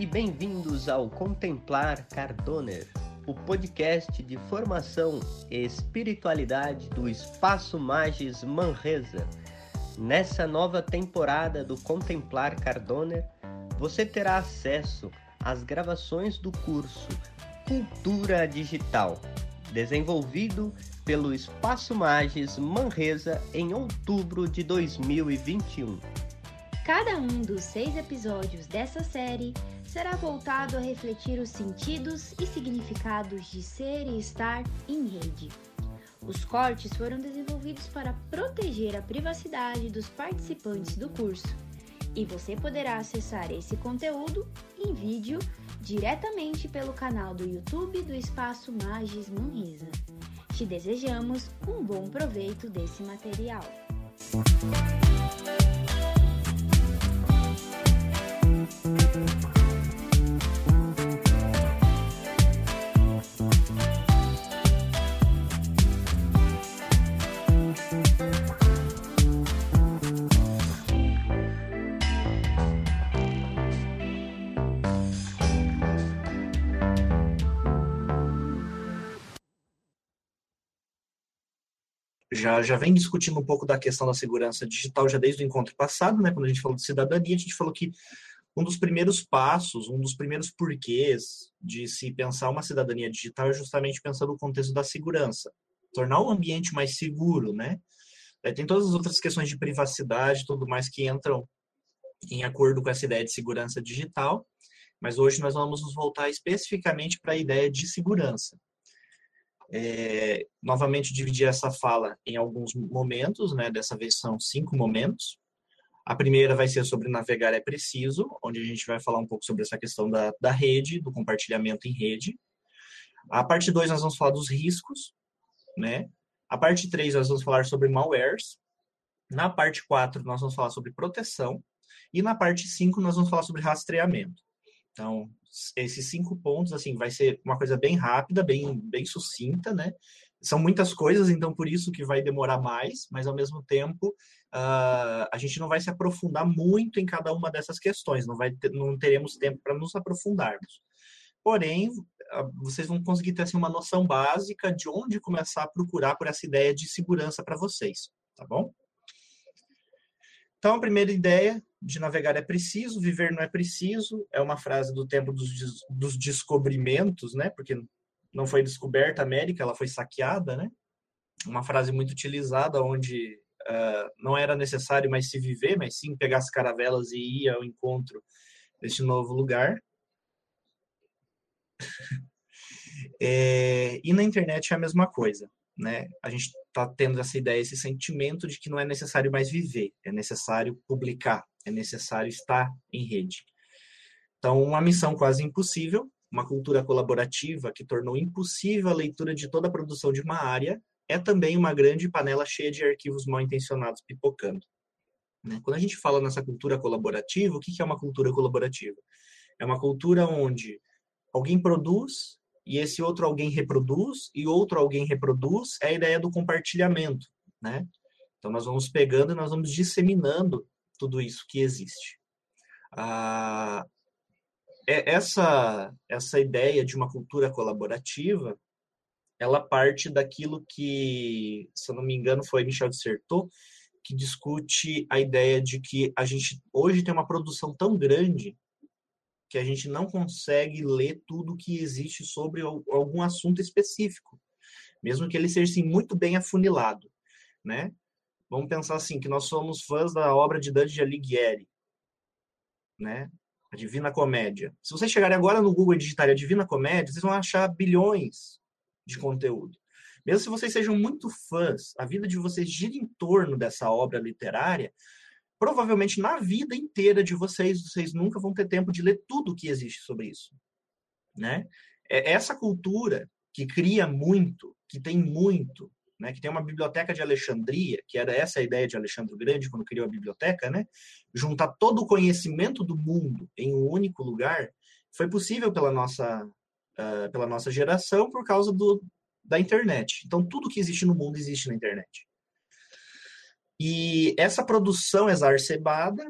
E bem-vindos ao Contemplar Cardoner, o podcast de formação e espiritualidade do Espaço Magis Manresa. Nessa nova temporada do Contemplar Cardoner, você terá acesso às gravações do curso Cultura Digital, desenvolvido pelo Espaço Magis Manresa em outubro de 2021. Cada um dos seis episódios dessa série será voltado a refletir os sentidos e significados de ser e estar em rede. Os cortes foram desenvolvidos para proteger a privacidade dos participantes do curso e você poderá acessar esse conteúdo em vídeo diretamente pelo canal do YouTube do Espaço Magis Manresa. Te desejamos um bom proveito desse material. Já, já vem discutindo um pouco da questão da segurança digital já desde o encontro passado, né, quando a gente falou de cidadania, a gente falou que um dos primeiros passos, um dos primeiros porquês de se pensar uma cidadania digital é justamente pensando no contexto da segurança, tornar o ambiente mais seguro, né? tem todas as outras questões de privacidade, tudo mais que entram em acordo com essa ideia de segurança digital, mas hoje nós vamos nos voltar especificamente para a ideia de segurança é, novamente dividir essa fala em alguns momentos, né? Dessa vez são cinco momentos. A primeira vai ser sobre navegar é preciso, onde a gente vai falar um pouco sobre essa questão da, da rede, do compartilhamento em rede. A parte 2 nós vamos falar dos riscos, né? A parte 3 nós vamos falar sobre malwares. Na parte 4 nós vamos falar sobre proteção. E na parte 5 nós vamos falar sobre rastreamento. Então, esses cinco pontos, assim, vai ser uma coisa bem rápida, bem, bem sucinta, né? São muitas coisas, então por isso que vai demorar mais, mas ao mesmo tempo uh, a gente não vai se aprofundar muito em cada uma dessas questões, não, vai ter, não teremos tempo para nos aprofundarmos. Porém, uh, vocês vão conseguir ter assim, uma noção básica de onde começar a procurar por essa ideia de segurança para vocês, tá bom? Então, a primeira ideia de navegar é preciso, viver não é preciso, é uma frase do tempo dos, dos descobrimentos, né? Porque não foi descoberta a América, ela foi saqueada, né? Uma frase muito utilizada, onde uh, não era necessário mais se viver, mas sim pegar as caravelas e ir ao encontro deste novo lugar. é, e na internet é a mesma coisa né, a gente está tendo essa ideia, esse sentimento de que não é necessário mais viver, é necessário publicar, é necessário estar em rede. Então, uma missão quase impossível, uma cultura colaborativa que tornou impossível a leitura de toda a produção de uma área, é também uma grande panela cheia de arquivos mal intencionados pipocando. Né? Quando a gente fala nessa cultura colaborativa, o que é uma cultura colaborativa? É uma cultura onde alguém produz, e esse outro alguém reproduz, e outro alguém reproduz, é a ideia do compartilhamento, né? Então, nós vamos pegando e nós vamos disseminando tudo isso que existe. Ah, é, essa, essa ideia de uma cultura colaborativa, ela parte daquilo que, se eu não me engano, foi Michel Dissertot, que discute a ideia de que a gente hoje tem uma produção tão grande que a gente não consegue ler tudo que existe sobre algum assunto específico, mesmo que ele seja assim, muito bem afunilado, né? Vamos pensar assim, que nós somos fãs da obra de Dante Alighieri, né? A Divina Comédia. Se vocês chegarem agora no Google e digitarem a Divina Comédia, vocês vão achar bilhões de conteúdo. Mesmo se vocês sejam muito fãs, a vida de vocês gira em torno dessa obra literária, provavelmente na vida inteira de vocês, vocês nunca vão ter tempo de ler tudo o que existe sobre isso. Né? É essa cultura que cria muito, que tem muito, né, que tem uma biblioteca de Alexandria, que era essa a ideia de Alexandre Grande quando criou a biblioteca, né, juntar todo o conhecimento do mundo em um único lugar, foi possível pela nossa, uh, pela nossa geração por causa do, da internet. Então, tudo que existe no mundo existe na internet. E essa produção exacerbada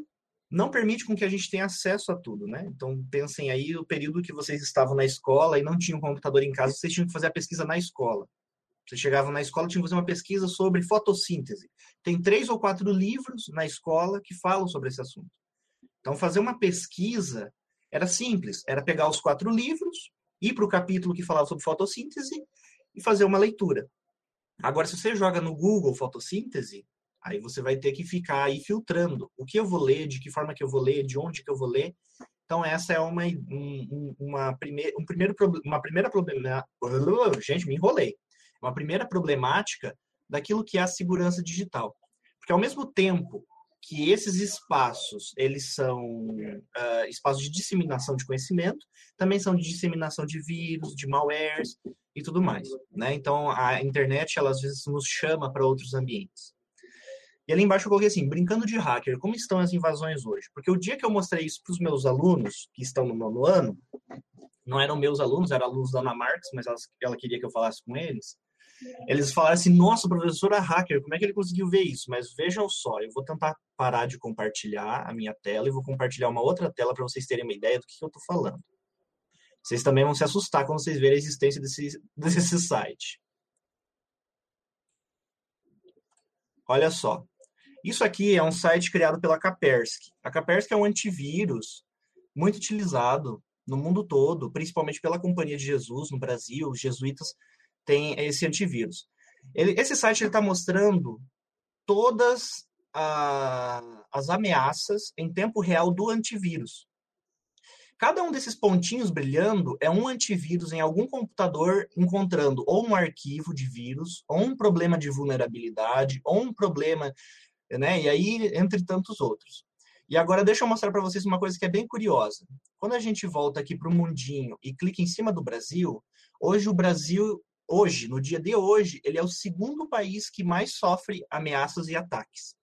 não permite com que a gente tenha acesso a tudo, né? Então, pensem aí o período que vocês estavam na escola e não tinham computador em casa, vocês tinham que fazer a pesquisa na escola. Vocês chegavam na escola, tinham que fazer uma pesquisa sobre fotossíntese. Tem três ou quatro livros na escola que falam sobre esse assunto. Então, fazer uma pesquisa era simples, era pegar os quatro livros, ir para o capítulo que falava sobre fotossíntese e fazer uma leitura. Agora, se você joga no Google fotossíntese, Aí você vai ter que ficar aí filtrando o que eu vou ler, de que forma que eu vou ler, de onde que eu vou ler. Então essa é uma um, uma primeira um primeiro uma primeira problema gente me enrolei. Uma primeira problemática daquilo que é a segurança digital. Porque ao mesmo tempo que esses espaços eles são uh, espaços de disseminação de conhecimento também são de disseminação de vírus de malwares e tudo mais né? Então a internet ela às vezes nos chama para outros ambientes e ali embaixo eu coloquei assim, brincando de hacker, como estão as invasões hoje? Porque o dia que eu mostrei isso para os meus alunos, que estão no nono ano, não eram meus alunos, eram alunos da Ana Marques, mas ela, ela queria que eu falasse com eles, eles falaram assim, nossa, professor é hacker, como é que ele conseguiu ver isso? Mas vejam só, eu vou tentar parar de compartilhar a minha tela e vou compartilhar uma outra tela para vocês terem uma ideia do que eu estou falando. Vocês também vão se assustar quando vocês verem a existência desse, desse site. Olha só, isso aqui é um site criado pela Kaspersky. A Kaspersky é um antivírus muito utilizado no mundo todo, principalmente pela Companhia de Jesus no Brasil. Os jesuítas têm esse antivírus. Ele, esse site está mostrando todas a, as ameaças em tempo real do antivírus. Cada um desses pontinhos brilhando é um antivírus em algum computador encontrando ou um arquivo de vírus, ou um problema de vulnerabilidade, ou um problema né? E aí, entre tantos outros. E agora deixa eu mostrar para vocês uma coisa que é bem curiosa. Quando a gente volta aqui para o mundinho e clica em cima do Brasil, hoje o Brasil, hoje, no dia de hoje, ele é o segundo país que mais sofre ameaças e ataques.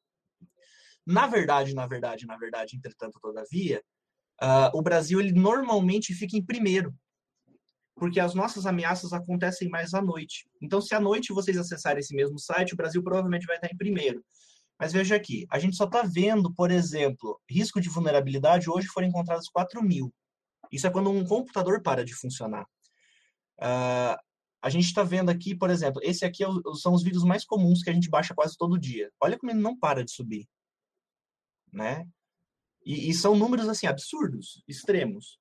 Na verdade, na verdade, na verdade, entretanto, todavia, uh, o Brasil ele normalmente fica em primeiro, porque as nossas ameaças acontecem mais à noite. Então, se à noite vocês acessarem esse mesmo site, o Brasil provavelmente vai estar em primeiro. Mas veja aqui, a gente só está vendo, por exemplo, risco de vulnerabilidade, hoje foram encontrados 4 mil. Isso é quando um computador para de funcionar. Uh, a gente está vendo aqui, por exemplo, esse aqui é o, são os vídeos mais comuns que a gente baixa quase todo dia. Olha como ele não para de subir. Né? E, e são números assim absurdos, extremos.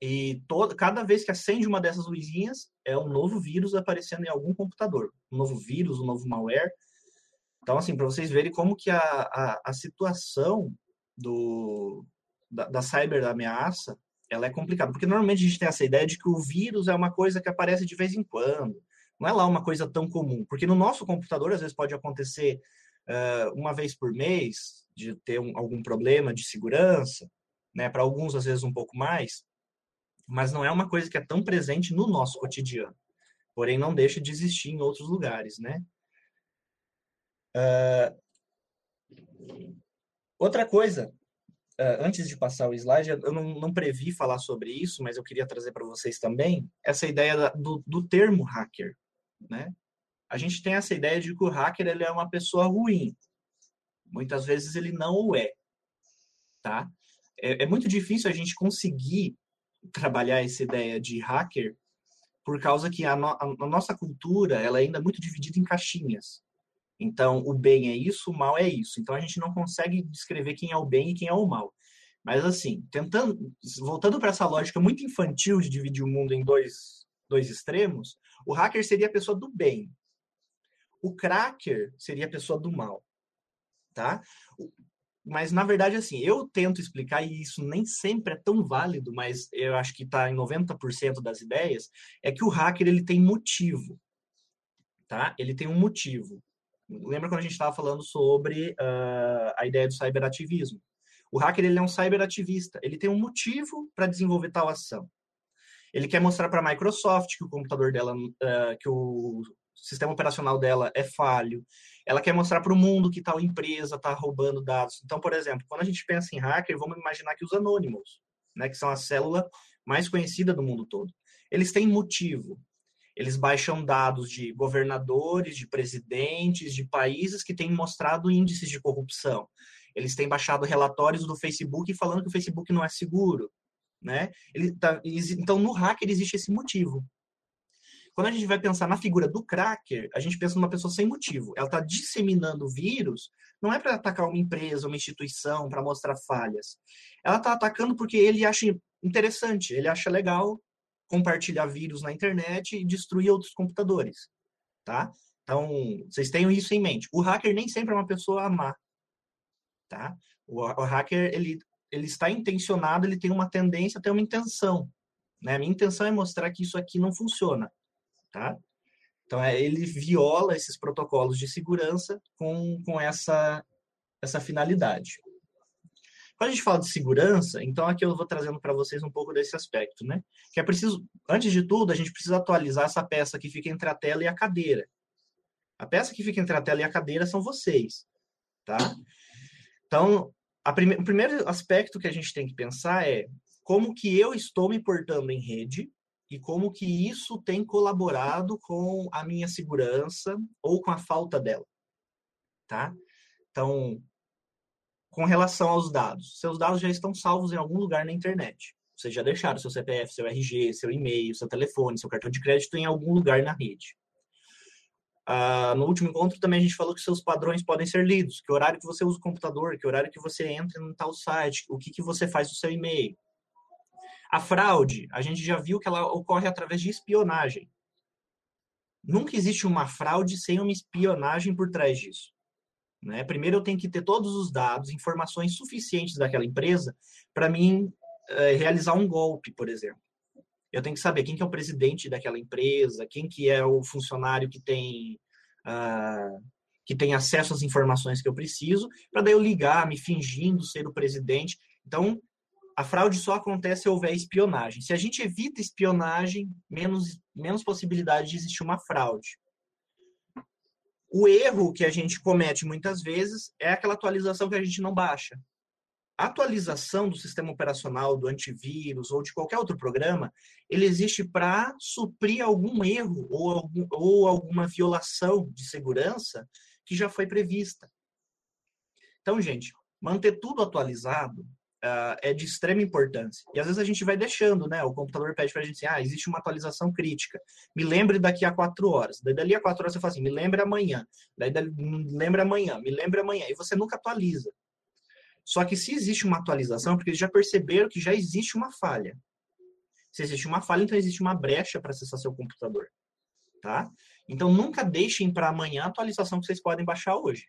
E toda, cada vez que acende uma dessas luzinhas, é um novo vírus aparecendo em algum computador. Um novo vírus, um novo malware. Então, assim, para vocês verem como que a, a, a situação do, da, da cyber ameaça ela é complicada, porque normalmente a gente tem essa ideia de que o vírus é uma coisa que aparece de vez em quando, não é lá uma coisa tão comum, porque no nosso computador às vezes pode acontecer uh, uma vez por mês de ter um, algum problema de segurança, né? Para alguns às vezes um pouco mais, mas não é uma coisa que é tão presente no nosso cotidiano. Porém, não deixa de existir em outros lugares, né? Uh, outra coisa, uh, antes de passar o slide, eu não, não, previ falar sobre isso, mas eu queria trazer para vocês também essa ideia do, do, termo hacker, né? A gente tem essa ideia de que o hacker ele é uma pessoa ruim. Muitas vezes ele não o é, tá? É, é muito difícil a gente conseguir trabalhar essa ideia de hacker por causa que a, no, a nossa cultura ela é ainda é muito dividida em caixinhas. Então, o bem é isso, o mal é isso. Então, a gente não consegue descrever quem é o bem e quem é o mal. Mas, assim, tentando, voltando para essa lógica muito infantil de dividir o mundo em dois, dois extremos, o hacker seria a pessoa do bem. O cracker seria a pessoa do mal. Tá? Mas, na verdade, assim, eu tento explicar, e isso nem sempre é tão válido, mas eu acho que está em 90% das ideias, é que o hacker ele tem motivo. Tá? Ele tem um motivo. Lembra quando a gente estava falando sobre uh, a ideia do cyberativismo? O hacker ele é um cyberativista. Ele tem um motivo para desenvolver tal ação. Ele quer mostrar para a Microsoft que o computador dela, uh, que o sistema operacional dela é falho. Ela quer mostrar para o mundo que tal empresa está roubando dados. Então, por exemplo, quando a gente pensa em hacker, vamos imaginar que os anônimos, né, que são a célula mais conhecida do mundo todo, eles têm motivo. Eles baixam dados de governadores, de presidentes, de países que têm mostrado índices de corrupção. Eles têm baixado relatórios do Facebook falando que o Facebook não é seguro, né? Tá, então, no hacker existe esse motivo. Quando a gente vai pensar na figura do cracker, a gente pensa numa pessoa sem motivo. Ela está disseminando vírus, não é para atacar uma empresa, uma instituição, para mostrar falhas. Ela está atacando porque ele acha interessante, ele acha legal compartilhar vírus na internet e destruir outros computadores, tá? Então, vocês tenham isso em mente. O hacker nem sempre é uma pessoa má, tá? O, o hacker, ele, ele está intencionado, ele tem uma tendência, tem uma intenção, né? A minha intenção é mostrar que isso aqui não funciona, tá? Então, é, ele viola esses protocolos de segurança com, com essa, essa finalidade. Quando a gente fala de segurança, então aqui eu vou trazendo para vocês um pouco desse aspecto, né? Que é preciso, antes de tudo, a gente precisa atualizar essa peça que fica entre a tela e a cadeira. A peça que fica entre a tela e a cadeira são vocês, tá? Então, prime o primeiro aspecto que a gente tem que pensar é como que eu estou me portando em rede e como que isso tem colaborado com a minha segurança ou com a falta dela, tá? Então, com relação aos dados. Seus dados já estão salvos em algum lugar na internet. Vocês já deixaram seu CPF, seu RG, seu e-mail, seu telefone, seu cartão de crédito em algum lugar na rede. Ah, no último encontro também a gente falou que seus padrões podem ser lidos, que horário que você usa o computador, que horário que você entra em tal site, o que, que você faz no seu e-mail. A fraude, a gente já viu que ela ocorre através de espionagem. Nunca existe uma fraude sem uma espionagem por trás disso. Né? Primeiro, eu tenho que ter todos os dados, informações suficientes daquela empresa para mim é, realizar um golpe, por exemplo. Eu tenho que saber quem que é o presidente daquela empresa, quem que é o funcionário que tem uh, que tem acesso às informações que eu preciso, para daí eu ligar, me fingindo ser o presidente. Então, a fraude só acontece se houver espionagem. Se a gente evita espionagem, menos, menos possibilidade de existir uma fraude. O erro que a gente comete muitas vezes é aquela atualização que a gente não baixa. A atualização do sistema operacional, do antivírus ou de qualquer outro programa, ele existe para suprir algum erro ou, algum, ou alguma violação de segurança que já foi prevista. Então, gente, manter tudo atualizado uh, é de extrema importância. E às vezes a gente vai deixando, né? O computador pede para a gente assim, ah, existe uma atualização crítica. Me lembre daqui a quatro horas. Daí dali a quatro horas você fala assim, me lembre amanhã. Daí me lembre amanhã, me lembre amanhã. E você nunca atualiza. Só que se existe uma atualização, porque eles já perceberam que já existe uma falha. Se existe uma falha, então existe uma brecha para acessar seu computador. Tá? Então nunca deixem para amanhã a atualização que vocês podem baixar hoje.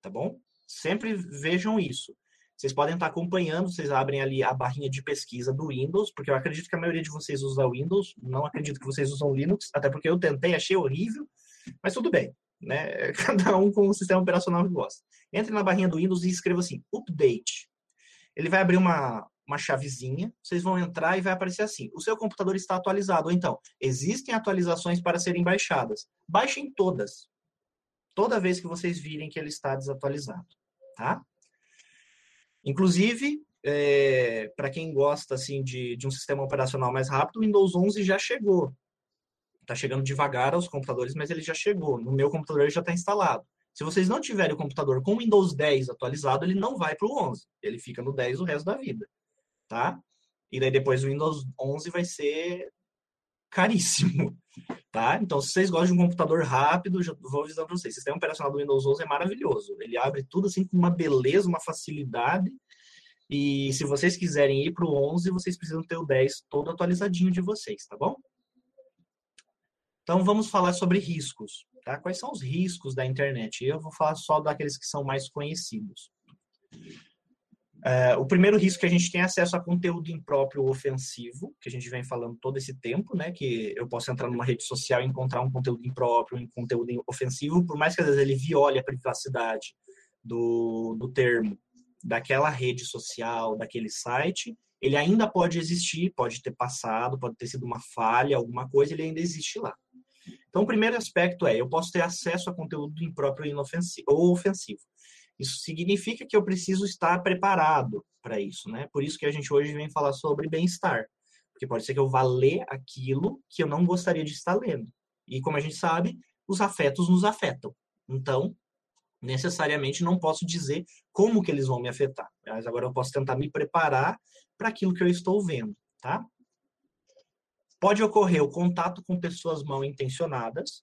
Tá bom? Sempre vejam isso. Vocês podem estar acompanhando, vocês abrem ali a barrinha de pesquisa do Windows, porque eu acredito que a maioria de vocês usa Windows, não acredito que vocês usam Linux, até porque eu tentei, achei horrível, mas tudo bem, né? Cada um com o sistema operacional que gosta. Entre na barrinha do Windows e escreva assim, update. Ele vai abrir uma, uma chavezinha, vocês vão entrar e vai aparecer assim: o seu computador está atualizado. Ou então, existem atualizações para serem baixadas. Baixem todas. Toda vez que vocês virem que ele está desatualizado, tá? Inclusive, é, para quem gosta assim de, de um sistema operacional mais rápido, o Windows 11 já chegou. Está chegando devagar aos computadores, mas ele já chegou. No meu computador ele já está instalado. Se vocês não tiverem o computador com o Windows 10 atualizado, ele não vai para o 11. Ele fica no 10 o resto da vida. Tá? E daí depois o Windows 11 vai ser caríssimo. Tá? Então, se vocês gostam de um computador rápido, já vou avisar para vocês. O sistema operacional do Windows 11 é maravilhoso. Ele abre tudo assim com uma beleza, uma facilidade. E se vocês quiserem ir para o 11, vocês precisam ter o 10 todo atualizadinho de vocês, tá bom? Então, vamos falar sobre riscos. Tá? Quais são os riscos da internet? Eu vou falar só daqueles que são mais conhecidos. É, o primeiro risco é que a gente tem acesso a conteúdo impróprio ofensivo, que a gente vem falando todo esse tempo, né? Que eu posso entrar numa rede social e encontrar um conteúdo impróprio, um conteúdo ofensivo, por mais que às vezes ele viole a privacidade do, do termo daquela rede social, daquele site, ele ainda pode existir, pode ter passado, pode ter sido uma falha, alguma coisa, ele ainda existe lá. Então, o primeiro aspecto é, eu posso ter acesso a conteúdo impróprio ou ofensivo. Isso significa que eu preciso estar preparado para isso, né? Por isso que a gente hoje vem falar sobre bem-estar. Porque pode ser que eu vá ler aquilo que eu não gostaria de estar lendo. E como a gente sabe, os afetos nos afetam. Então, necessariamente não posso dizer como que eles vão me afetar. Mas agora eu posso tentar me preparar para aquilo que eu estou vendo, tá? Pode ocorrer o contato com pessoas mal intencionadas.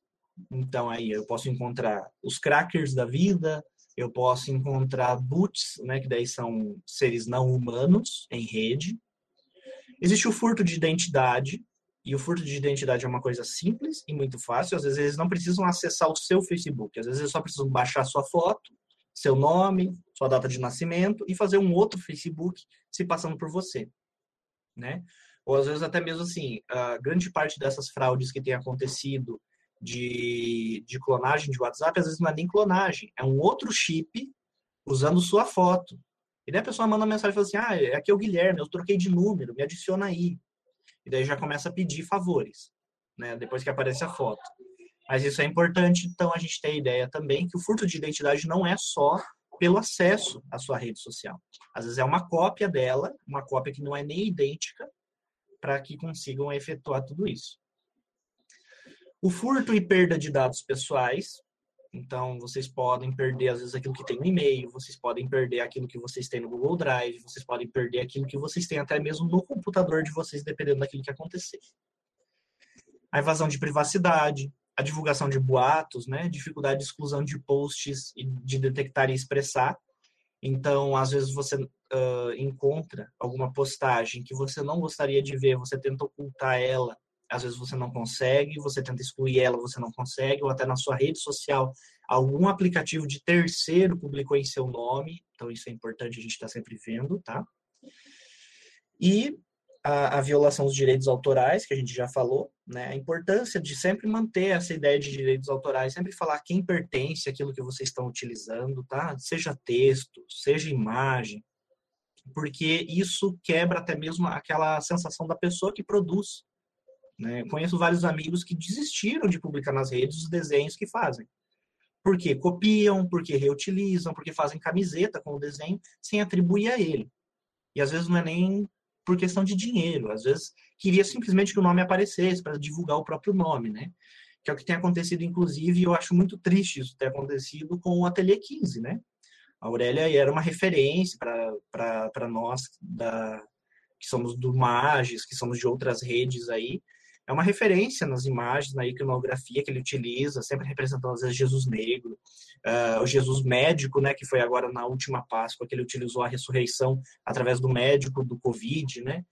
Então aí eu posso encontrar os crackers da vida, eu posso encontrar boots, né, que daí são seres não humanos em rede. Existe o furto de identidade, e o furto de identidade é uma coisa simples e muito fácil. Às vezes eles não precisam acessar o seu Facebook, às vezes eles só precisam baixar sua foto, seu nome, sua data de nascimento e fazer um outro Facebook se passando por você, né? Ou às vezes até mesmo assim, a grande parte dessas fraudes que tem acontecido de, de clonagem de WhatsApp, às vezes não é nem clonagem, é um outro chip usando sua foto. E daí a pessoa manda uma mensagem e fala assim: ah, aqui é o Guilherme, eu troquei de número, me adiciona aí. E daí já começa a pedir favores, né? Depois que aparece a foto. Mas isso é importante, então a gente tem a ideia também que o furto de identidade não é só pelo acesso à sua rede social. Às vezes é uma cópia dela, uma cópia que não é nem idêntica, para que consigam efetuar tudo isso. O furto e perda de dados pessoais, então, vocês podem perder, às vezes, aquilo que tem no e-mail, vocês podem perder aquilo que vocês têm no Google Drive, vocês podem perder aquilo que vocês têm até mesmo no computador de vocês, dependendo daquilo que acontecer. A invasão de privacidade, a divulgação de boatos, né? dificuldade de exclusão de posts e de detectar e expressar. Então, às vezes, você uh, encontra alguma postagem que você não gostaria de ver, você tenta ocultar ela às vezes você não consegue, você tenta excluir ela, você não consegue, ou até na sua rede social, algum aplicativo de terceiro publicou em seu nome, então isso é importante a gente estar tá sempre vendo, tá? E a, a, violação dos direitos autorais, que a gente já falou, né? A importância de sempre manter essa ideia de direitos autorais, sempre falar quem pertence àquilo que vocês estão utilizando, tá? Seja texto, seja imagem, porque isso quebra até mesmo aquela sensação da pessoa que produz né? Conheço vários amigos que desistiram de publicar nas redes os desenhos que fazem. Porque copiam, porque reutilizam, porque fazem camiseta com o desenho sem atribuir a ele. E às vezes não é nem por questão de dinheiro, às vezes queria simplesmente que o nome aparecesse para divulgar o próprio nome, né? Que é o que tem acontecido, inclusive, e eu acho muito triste isso ter acontecido com o Ateliê 15, né? A Aurélia era uma referência para nós da, que somos do Magis, que somos de outras redes aí, é uma referência nas imagens, na iconografia que ele utiliza, sempre representando às vezes Jesus negro, uh, o Jesus médico, né, que foi agora na última Páscoa que ele utilizou a ressurreição através do médico do Covid, né?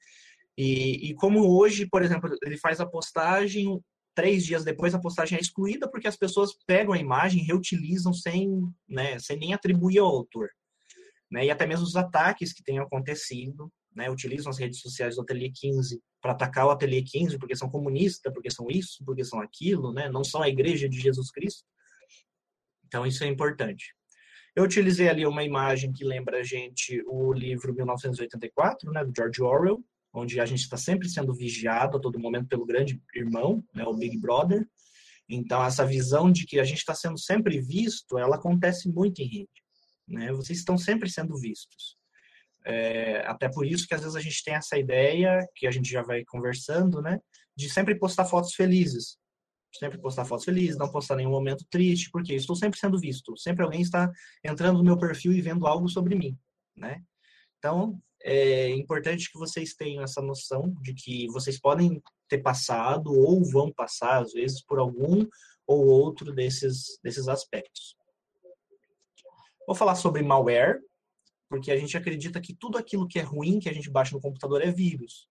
E, e como hoje, por exemplo, ele faz a postagem, três dias depois a postagem é excluída porque as pessoas pegam a imagem reutilizam sem, né, sem nem atribuir ao autor. Né? E até mesmo os ataques que têm acontecido, né, utilizam as redes sociais do Ateliê 15 para atacar o Ateliê 15 porque são comunistas, porque são isso, porque são aquilo, né? não são a igreja de Jesus Cristo. Então, isso é importante. Eu utilizei ali uma imagem que lembra a gente o livro 1984, né, do George Orwell, onde a gente está sempre sendo vigiado a todo momento pelo grande irmão, né, o Big Brother. Então, essa visão de que a gente está sendo sempre visto, ela acontece muito em rede. Né? Vocês estão sempre sendo vistos. É, até por isso que às vezes a gente tem essa ideia, que a gente já vai conversando, né? De sempre postar fotos felizes. Sempre postar fotos felizes, não postar nenhum momento triste, porque estou sempre sendo visto. Sempre alguém está entrando no meu perfil e vendo algo sobre mim, né? Então, é importante que vocês tenham essa noção de que vocês podem ter passado ou vão passar, às vezes, por algum ou outro desses, desses aspectos. Vou falar sobre malware, porque a gente acredita que tudo aquilo que é ruim que a gente baixa no computador é vírus.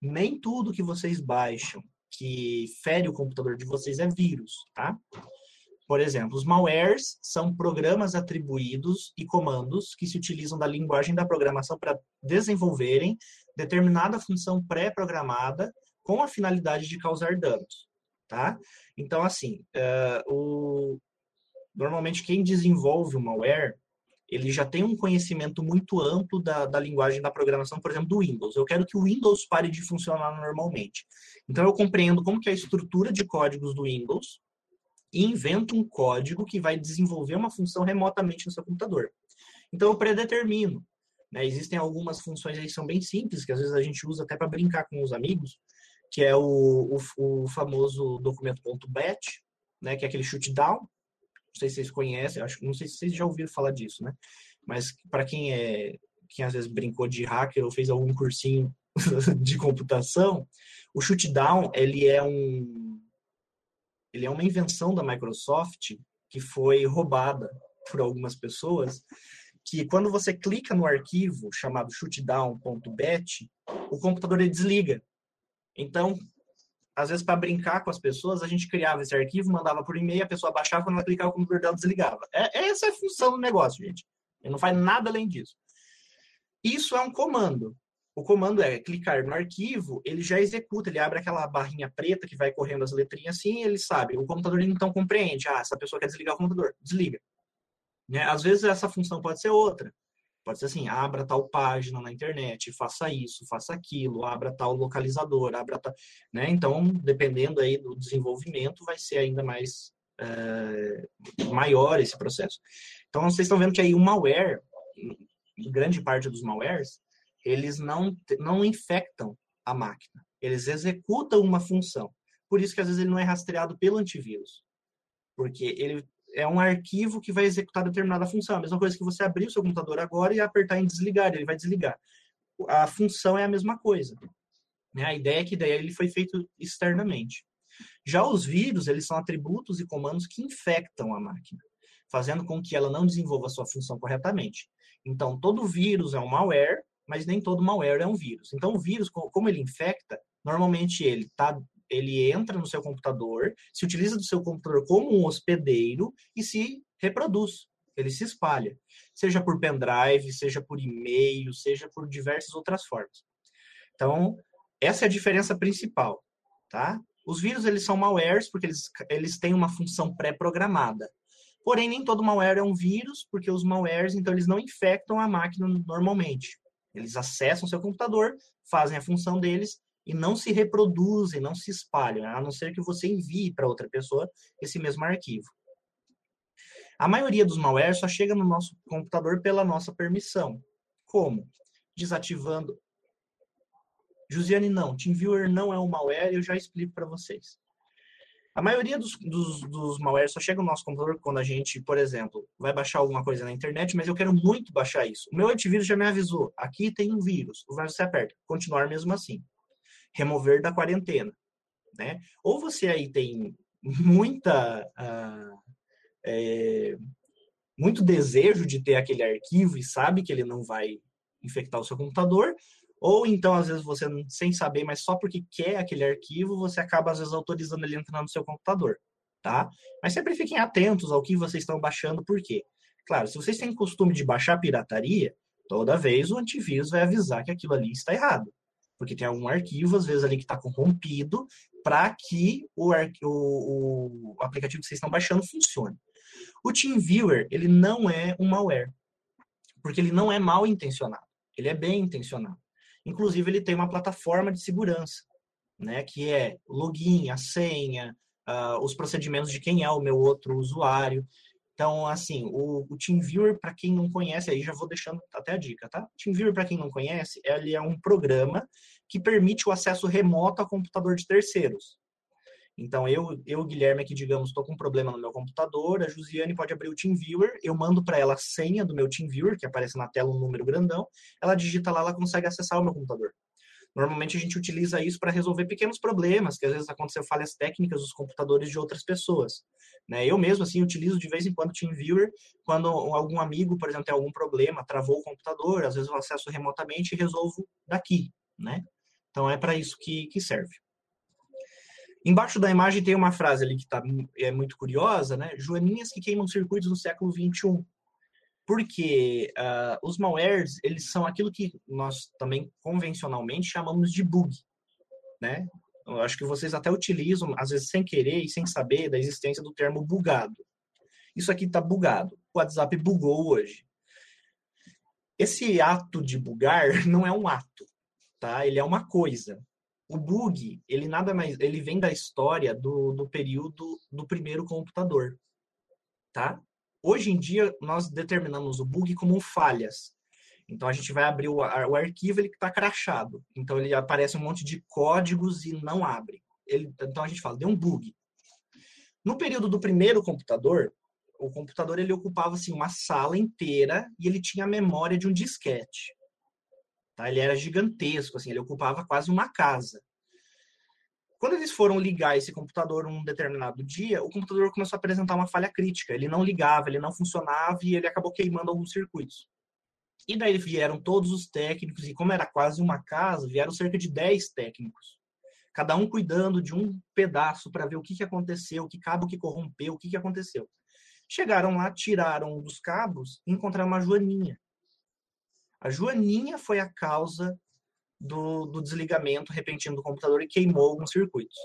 Nem tudo que vocês baixam que fere o computador de vocês é vírus, tá? Por exemplo, os malwares são programas atribuídos e comandos que se utilizam da linguagem da programação para desenvolverem determinada função pré-programada com a finalidade de causar danos, tá? Então, assim, uh, o... normalmente quem desenvolve o malware ele já tem um conhecimento muito amplo da, da linguagem da programação, por exemplo, do Windows. Eu quero que o Windows pare de funcionar normalmente. Então, eu compreendo como que é a estrutura de códigos do Windows e invento um código que vai desenvolver uma função remotamente no seu computador. Então, eu predetermino. Né? Existem algumas funções aí que são bem simples, que às vezes a gente usa até para brincar com os amigos, que é o, o, o famoso documento.bat, né? que é aquele shutdown, sei se vocês conhecem, acho, não sei se vocês já ouviram falar disso, né? Mas para quem é quem às vezes brincou de hacker ou fez algum cursinho de computação, o Shootdown, ele é um ele é uma invenção da Microsoft que foi roubada por algumas pessoas, que quando você clica no arquivo chamado shootdown.bat, o computador ele desliga. Então, às vezes para brincar com as pessoas, a gente criava esse arquivo, mandava por e-mail, a pessoa baixava, quando ela clicava o computador dela desligava. É, essa é a função do negócio, gente. Ele não faz nada além disso. Isso é um comando. O comando é clicar no arquivo, ele já executa, ele abre aquela barrinha preta que vai correndo as letrinhas assim, ele sabe. O computador então compreende, ah, essa pessoa quer desligar o computador, desliga. Né? Às vezes essa função pode ser outra. Pode ser assim, abra tal página na internet, faça isso, faça aquilo, abra tal localizador, abra tal... Né? Então, dependendo aí do desenvolvimento, vai ser ainda mais é, maior esse processo. Então, vocês estão vendo que aí o malware, grande parte dos malwares, eles não, não infectam a máquina. Eles executam uma função. Por isso que às vezes ele não é rastreado pelo antivírus. Porque ele é um arquivo que vai executar determinada função. A mesma coisa que você abrir o seu computador agora e apertar em desligar, ele vai desligar. A função é a mesma coisa. Né? A ideia é que daí ele foi feito externamente. Já os vírus, eles são atributos e comandos que infectam a máquina, fazendo com que ela não desenvolva sua função corretamente. Então, todo vírus é um malware mas nem todo malware é um vírus. Então, o vírus, como ele infecta, normalmente ele tá, ele entra no seu computador, se utiliza do seu computador como um hospedeiro e se reproduz. Ele se espalha, seja por pendrive, seja por e-mail, seja por diversas outras formas. Então, essa é a diferença principal, tá? Os vírus eles são malwares porque eles, eles têm uma função pré-programada. Porém, nem todo malware é um vírus, porque os malwares, então, eles não infectam a máquina normalmente. Eles acessam seu computador, fazem a função deles e não se reproduzem, não se espalham, a não ser que você envie para outra pessoa esse mesmo arquivo. A maioria dos malware só chega no nosso computador pela nossa permissão. Como? Desativando. Josiane, não. TeamViewer não é um malware, eu já explico para vocês. A maioria dos, dos, dos malwares só chega no nosso computador quando a gente, por exemplo, vai baixar alguma coisa na internet, mas eu quero muito baixar isso. O meu antivírus já me avisou, aqui tem um vírus. Você aperta, continuar mesmo assim. Remover da quarentena. Né? Ou você aí tem muita... Uh, é, muito desejo de ter aquele arquivo e sabe que ele não vai infectar o seu computador, ou então, às vezes, você, sem saber, mas só porque quer aquele arquivo, você acaba, às vezes, autorizando ele entrar no seu computador, tá? Mas sempre fiquem atentos ao que vocês estão baixando, por quê? Claro, se vocês têm costume de baixar pirataria, toda vez o antivírus vai avisar que aquilo ali está errado. Porque tem algum arquivo, às vezes, ali que está corrompido, para que o, o, o aplicativo que vocês estão baixando funcione. O TeamViewer, ele não é um malware, porque ele não é mal intencionado, ele é bem intencionado. Inclusive, ele tem uma plataforma de segurança, né, que é login, a senha, uh, os procedimentos de quem é o meu outro usuário. Então, assim, o, o TeamViewer, para quem não conhece, aí já vou deixando até a dica, tá? TeamViewer, para quem não conhece, ele é um programa que permite o acesso remoto a computador de terceiros. Então, eu, eu Guilherme, aqui, digamos, estou com um problema no meu computador, a Josiane pode abrir o TeamViewer, eu mando para ela a senha do meu TeamViewer, que aparece na tela um número grandão, ela digita lá, ela consegue acessar o meu computador. Normalmente a gente utiliza isso para resolver pequenos problemas, que às vezes aconteceu falhas técnicas dos computadores de outras pessoas. Né? Eu mesmo, assim, utilizo de vez em quando o TeamViewer, quando algum amigo, por exemplo, tem algum problema, travou o computador, às vezes eu acesso remotamente e resolvo daqui, né? Então é para isso que, que serve. Embaixo da imagem tem uma frase ali que tá, é muito curiosa, né? Joaninhas que queimam circuitos no século XXI. Porque uh, os malwares, eles são aquilo que nós também convencionalmente chamamos de bug, né? Eu acho que vocês até utilizam, às vezes sem querer e sem saber, da existência do termo bugado. Isso aqui está bugado. O WhatsApp bugou hoje. Esse ato de bugar não é um ato, tá? Ele é uma coisa o bug, ele nada mais, ele vem da história do, do período do primeiro computador, tá? Hoje em dia, nós determinamos o bug como falhas. Então, a gente vai abrir o, o arquivo, ele está crachado. Então, ele aparece um monte de códigos e não abre. Ele, então, a gente fala, deu um bug. No período do primeiro computador, o computador ele ocupava assim uma sala inteira e ele tinha a memória de um disquete. Tá? Ele era gigantesco, assim, ele ocupava quase uma casa. Quando eles foram ligar esse computador um determinado dia, o computador começou a apresentar uma falha crítica. Ele não ligava, ele não funcionava e ele acabou queimando alguns circuitos. E daí vieram todos os técnicos, e como era quase uma casa, vieram cerca de 10 técnicos. Cada um cuidando de um pedaço para ver o que, que aconteceu, que cabo que corrompeu, o que, que aconteceu. Chegaram lá, tiraram um dos cabos e encontraram uma joaninha. A joaninha foi a causa do, do desligamento repentino do computador e queimou alguns circuitos.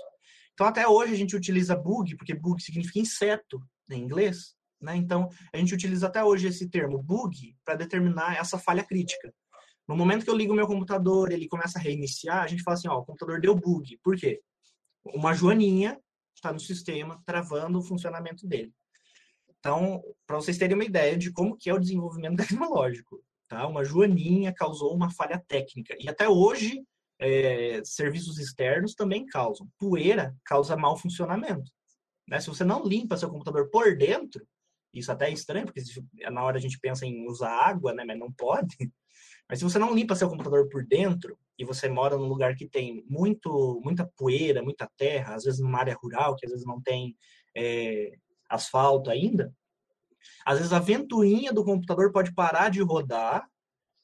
Então, até hoje, a gente utiliza bug, porque bug significa inseto em inglês. Né? Então, a gente utiliza até hoje esse termo bug para determinar essa falha crítica. No momento que eu ligo meu computador, ele começa a reiniciar, a gente fala assim, ó, o computador deu bug. Por quê? Uma joaninha está no sistema travando o funcionamento dele. Então, para vocês terem uma ideia de como que é o desenvolvimento tecnológico, tá? Uma joaninha causou uma falha técnica e até hoje é, serviços externos também causam. Poeira causa mau funcionamento. Né? Se você não limpa seu computador por dentro, isso até é estranho, porque na hora a gente pensa em usar água, né? Mas não pode. Mas se você não limpa seu computador por dentro e você mora num lugar que tem muito, muita poeira, muita terra, às vezes numa área rural, que às vezes não tem é, asfalto ainda, às vezes a ventoinha do computador pode parar de rodar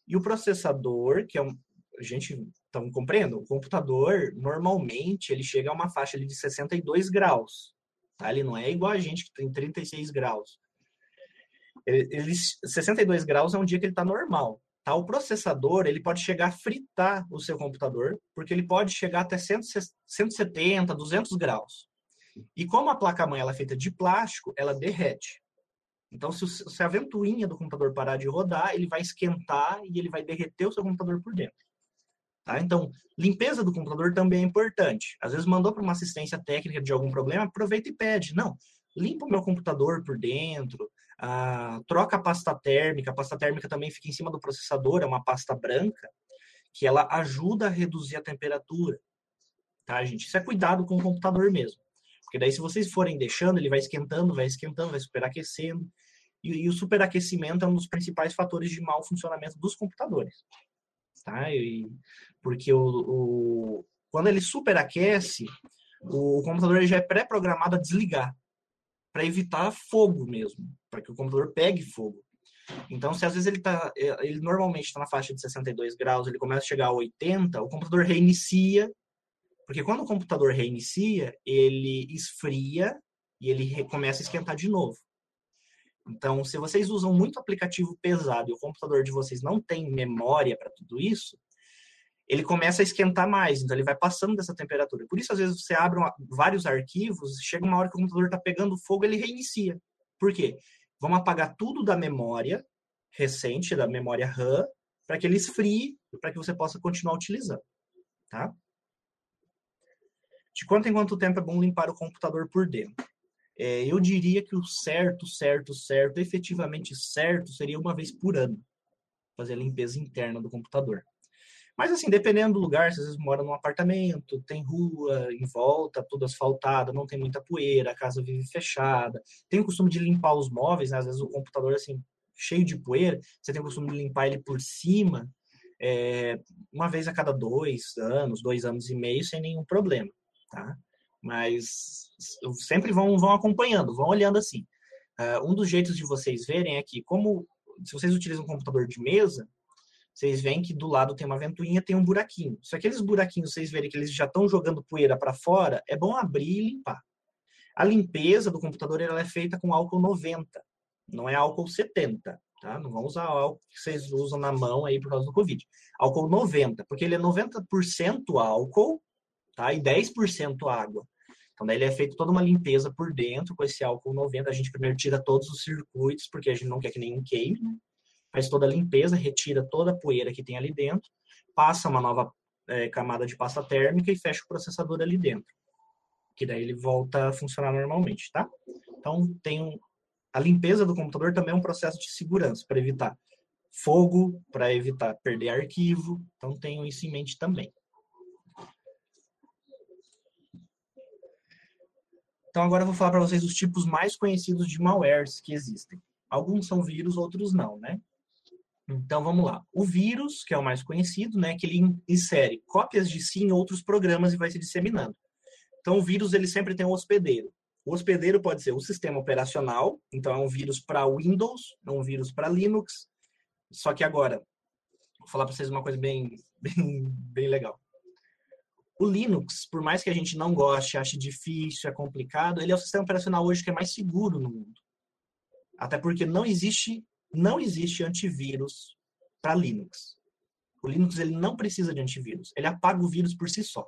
e o processador, que é um. A gente está compreendendo? O computador, normalmente, ele chega a uma faixa ali de 62 graus. Tá? Ele não é igual a gente que tem 36 graus. Ele, ele, 62 graus é um dia que ele está normal. Tá? O processador ele pode chegar a fritar o seu computador, porque ele pode chegar até 170, 200 graus. E como a placa-mãe é feita de plástico, ela derrete. Então, se, se a ventoinha do computador parar de rodar, ele vai esquentar e ele vai derreter o seu computador por dentro. Tá? Então, limpeza do computador também é importante. Às vezes mandou para uma assistência técnica de algum problema, aproveita e pede. Não, limpa o meu computador por dentro, ah, troca a pasta térmica. A pasta térmica também fica em cima do processador, é uma pasta branca, que ela ajuda a reduzir a temperatura. Tá, gente? Isso é cuidado com o computador mesmo. Porque daí, se vocês forem deixando, ele vai esquentando, vai esquentando, vai superaquecendo. E, e o superaquecimento é um dos principais fatores de mau funcionamento dos computadores. Tá? E, porque o, o, quando ele superaquece, o, computador já é pré-programado a desligar para evitar fogo mesmo, para que o computador pegue fogo. Então, se às vezes ele tá, ele normalmente está na faixa de 62 graus, ele começa a chegar a 80, o computador reinicia porque quando o computador reinicia, ele esfria e ele começa a esquentar de novo. Então, se vocês usam muito aplicativo pesado e o computador de vocês não tem memória para tudo isso, ele começa a esquentar mais, então ele vai passando dessa temperatura. Por isso, às vezes, você abre vários arquivos, chega uma hora que o computador está pegando fogo, ele reinicia. Por quê? Vamos apagar tudo da memória recente, da memória RAM, para que ele esfrie, para que você possa continuar utilizando. Tá? De quanto em quanto tempo é bom limpar o computador por dentro? É, eu diria que o certo, certo, certo, efetivamente certo, seria uma vez por ano fazer a limpeza interna do computador. Mas assim, dependendo do lugar, se às vezes mora num apartamento, tem rua em volta, tudo asfaltado, não tem muita poeira, a casa vive fechada, tem o costume de limpar os móveis, né? às vezes o computador assim cheio de poeira, você tem o costume de limpar ele por cima, é, uma vez a cada dois anos, dois anos e meio, sem nenhum problema tá? Mas sempre vão, vão acompanhando, vão olhando assim. Uh, um dos jeitos de vocês verem é que, como se vocês utilizam um computador de mesa, vocês veem que do lado tem uma ventoinha, tem um buraquinho. Se aqueles buraquinhos vocês verem que eles já estão jogando poeira para fora, é bom abrir e limpar. A limpeza do computador ela é feita com álcool 90, não é álcool 70, tá? Não vamos usar álcool que vocês usam na mão aí por causa do Covid. Álcool 90, porque ele é 90% álcool tá? E 10% água. Então, daí ele é feito toda uma limpeza por dentro com esse álcool 90. A gente primeiro tira todos os circuitos, porque a gente não quer que nenhum queime, né? Faz toda a limpeza, retira toda a poeira que tem ali dentro, passa uma nova é, camada de pasta térmica e fecha o processador ali dentro. Que daí ele volta a funcionar normalmente, tá? Então, tem um, a limpeza do computador também é um processo de segurança, para evitar fogo, para evitar perder arquivo. Então, tenham isso em mente também. Então agora eu vou falar para vocês os tipos mais conhecidos de malwares que existem. Alguns são vírus, outros não, né? Então vamos lá. O vírus, que é o mais conhecido, né, que ele insere cópias de si em outros programas e vai se disseminando. Então o vírus ele sempre tem um hospedeiro. O hospedeiro pode ser o sistema operacional, então é um vírus para Windows, é um vírus para Linux. Só que agora, vou falar para vocês uma coisa bem, bem, bem legal. O Linux, por mais que a gente não goste, ache difícil, é complicado, ele é o sistema operacional hoje que é mais seguro no mundo. Até porque não existe, não existe antivírus para Linux. O Linux ele não precisa de antivírus. Ele apaga o vírus por si só.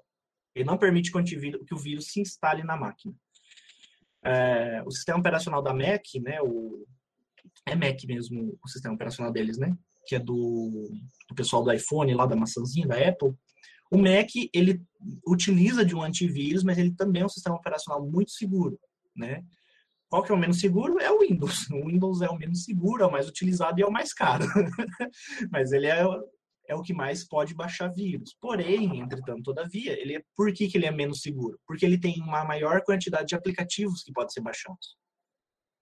Ele não permite que o, vírus se instale na máquina. É, o sistema operacional da Mac, né, o, é Mac mesmo o sistema operacional deles, né, que é do, do pessoal do iPhone, lá da maçãzinha, da Apple, o Mac, ele utiliza de um antivírus, mas ele também é um sistema operacional muito seguro, né? Qual que é o menos seguro? É o Windows. O Windows é o menos seguro, é o mais utilizado e é o mais caro. mas ele é, é o que mais pode baixar vírus. Porém, entretanto, todavia, ele é, por que, que ele é menos seguro? Porque ele tem uma maior quantidade de aplicativos que podem ser baixados.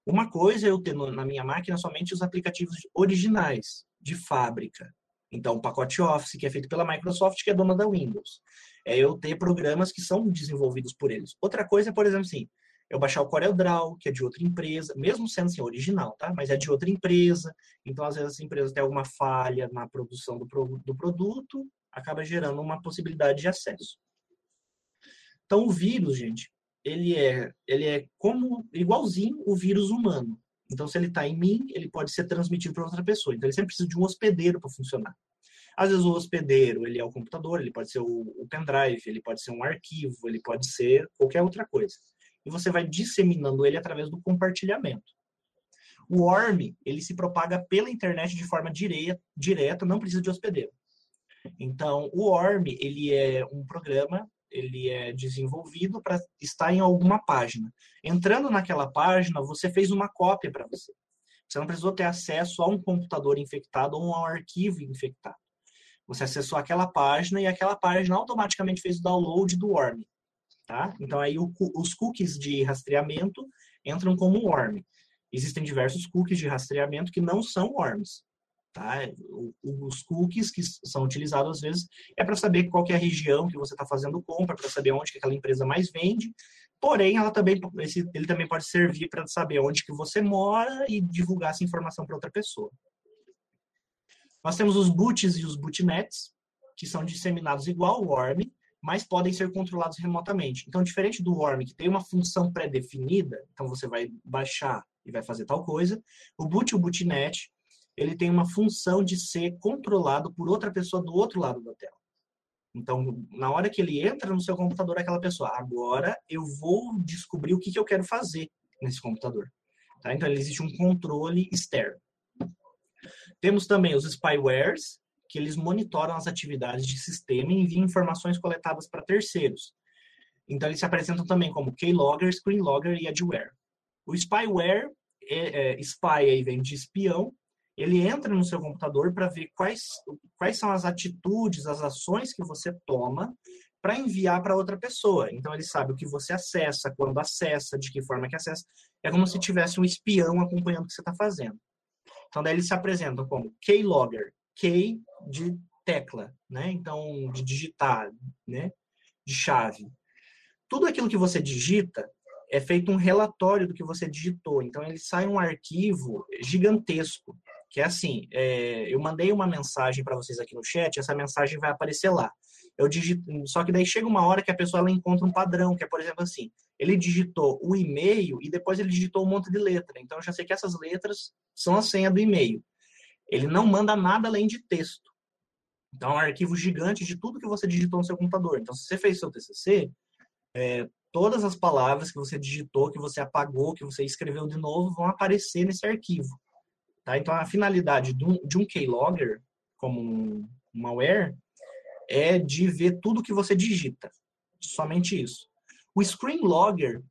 Uma coisa é eu ter na minha máquina somente os aplicativos originais, de fábrica. Então, o pacote Office, que é feito pela Microsoft, que é dona da Windows. É eu ter programas que são desenvolvidos por eles. Outra coisa é, por exemplo, assim, eu baixar o CorelDRAW, que é de outra empresa, mesmo sendo assim, original, tá? Mas é de outra empresa. Então, às vezes, essa empresa tem alguma falha na produção do, pro, do produto, acaba gerando uma possibilidade de acesso. Então, o vírus, gente, ele é, ele é como igualzinho o vírus humano. Então, se ele está em mim, ele pode ser transmitido para outra pessoa. Então, ele sempre precisa de um hospedeiro para funcionar. Às vezes, o hospedeiro ele é o computador, ele pode ser o, o pendrive, ele pode ser um arquivo, ele pode ser qualquer outra coisa. E você vai disseminando ele através do compartilhamento. O worm, ele se propaga pela internet de forma direta, direta não precisa de hospedeiro. Então, o worm, ele é um programa ele é desenvolvido para estar em alguma página. Entrando naquela página, você fez uma cópia para você. Você não precisou ter acesso a um computador infectado ou a um arquivo infectado. Você acessou aquela página e aquela página automaticamente fez o download do worm. Tá? Então aí o, os cookies de rastreamento entram como worm. Existem diversos cookies de rastreamento que não são worms. Tá? Os cookies que são utilizados às vezes é para saber qual é a região que você está fazendo compra, para saber onde que aquela empresa mais vende. Porém, ela também, esse, ele também pode servir para saber onde que você mora e divulgar essa informação para outra pessoa. Nós temos os boots e os bootnets, que são disseminados igual o worm, mas podem ser controlados remotamente. Então, diferente do worm, que tem uma função pré-definida, então você vai baixar e vai fazer tal coisa, o boot e o bootnet ele tem uma função de ser controlado por outra pessoa do outro lado da tela. Então, na hora que ele entra no seu computador, aquela pessoa, agora eu vou descobrir o que, que eu quero fazer nesse computador. Tá? Então, existe um controle externo. Temos também os spywares, que eles monitoram as atividades de sistema e enviam informações coletadas para terceiros. Então, eles se apresentam também como keylogger, screenlogger e adware. O spyware, é, é, spy aí vem de espião, ele entra no seu computador para ver quais, quais são as atitudes, as ações que você toma para enviar para outra pessoa. Então ele sabe o que você acessa, quando acessa, de que forma que acessa. É como se tivesse um espião acompanhando o que você está fazendo. Então daí eles se apresentam como keylogger, key de tecla, né? Então de digitar, né? De chave. Tudo aquilo que você digita é feito um relatório do que você digitou. Então ele sai um arquivo gigantesco que é assim, é, eu mandei uma mensagem para vocês aqui no chat, essa mensagem vai aparecer lá. Eu digito, só que daí chega uma hora que a pessoa ela encontra um padrão, que é, por exemplo, assim, ele digitou o e-mail e depois ele digitou um monte de letra. Então, eu já sei que essas letras são a senha do e-mail. Ele não manda nada além de texto. Então, é um arquivo gigante de tudo que você digitou no seu computador. Então, se você fez seu TCC, é, todas as palavras que você digitou, que você apagou, que você escreveu de novo, vão aparecer nesse arquivo. Tá? Então, a finalidade de um, keylogger, como um malware, é de ver tudo que você digita. Somente isso. O screenlogger,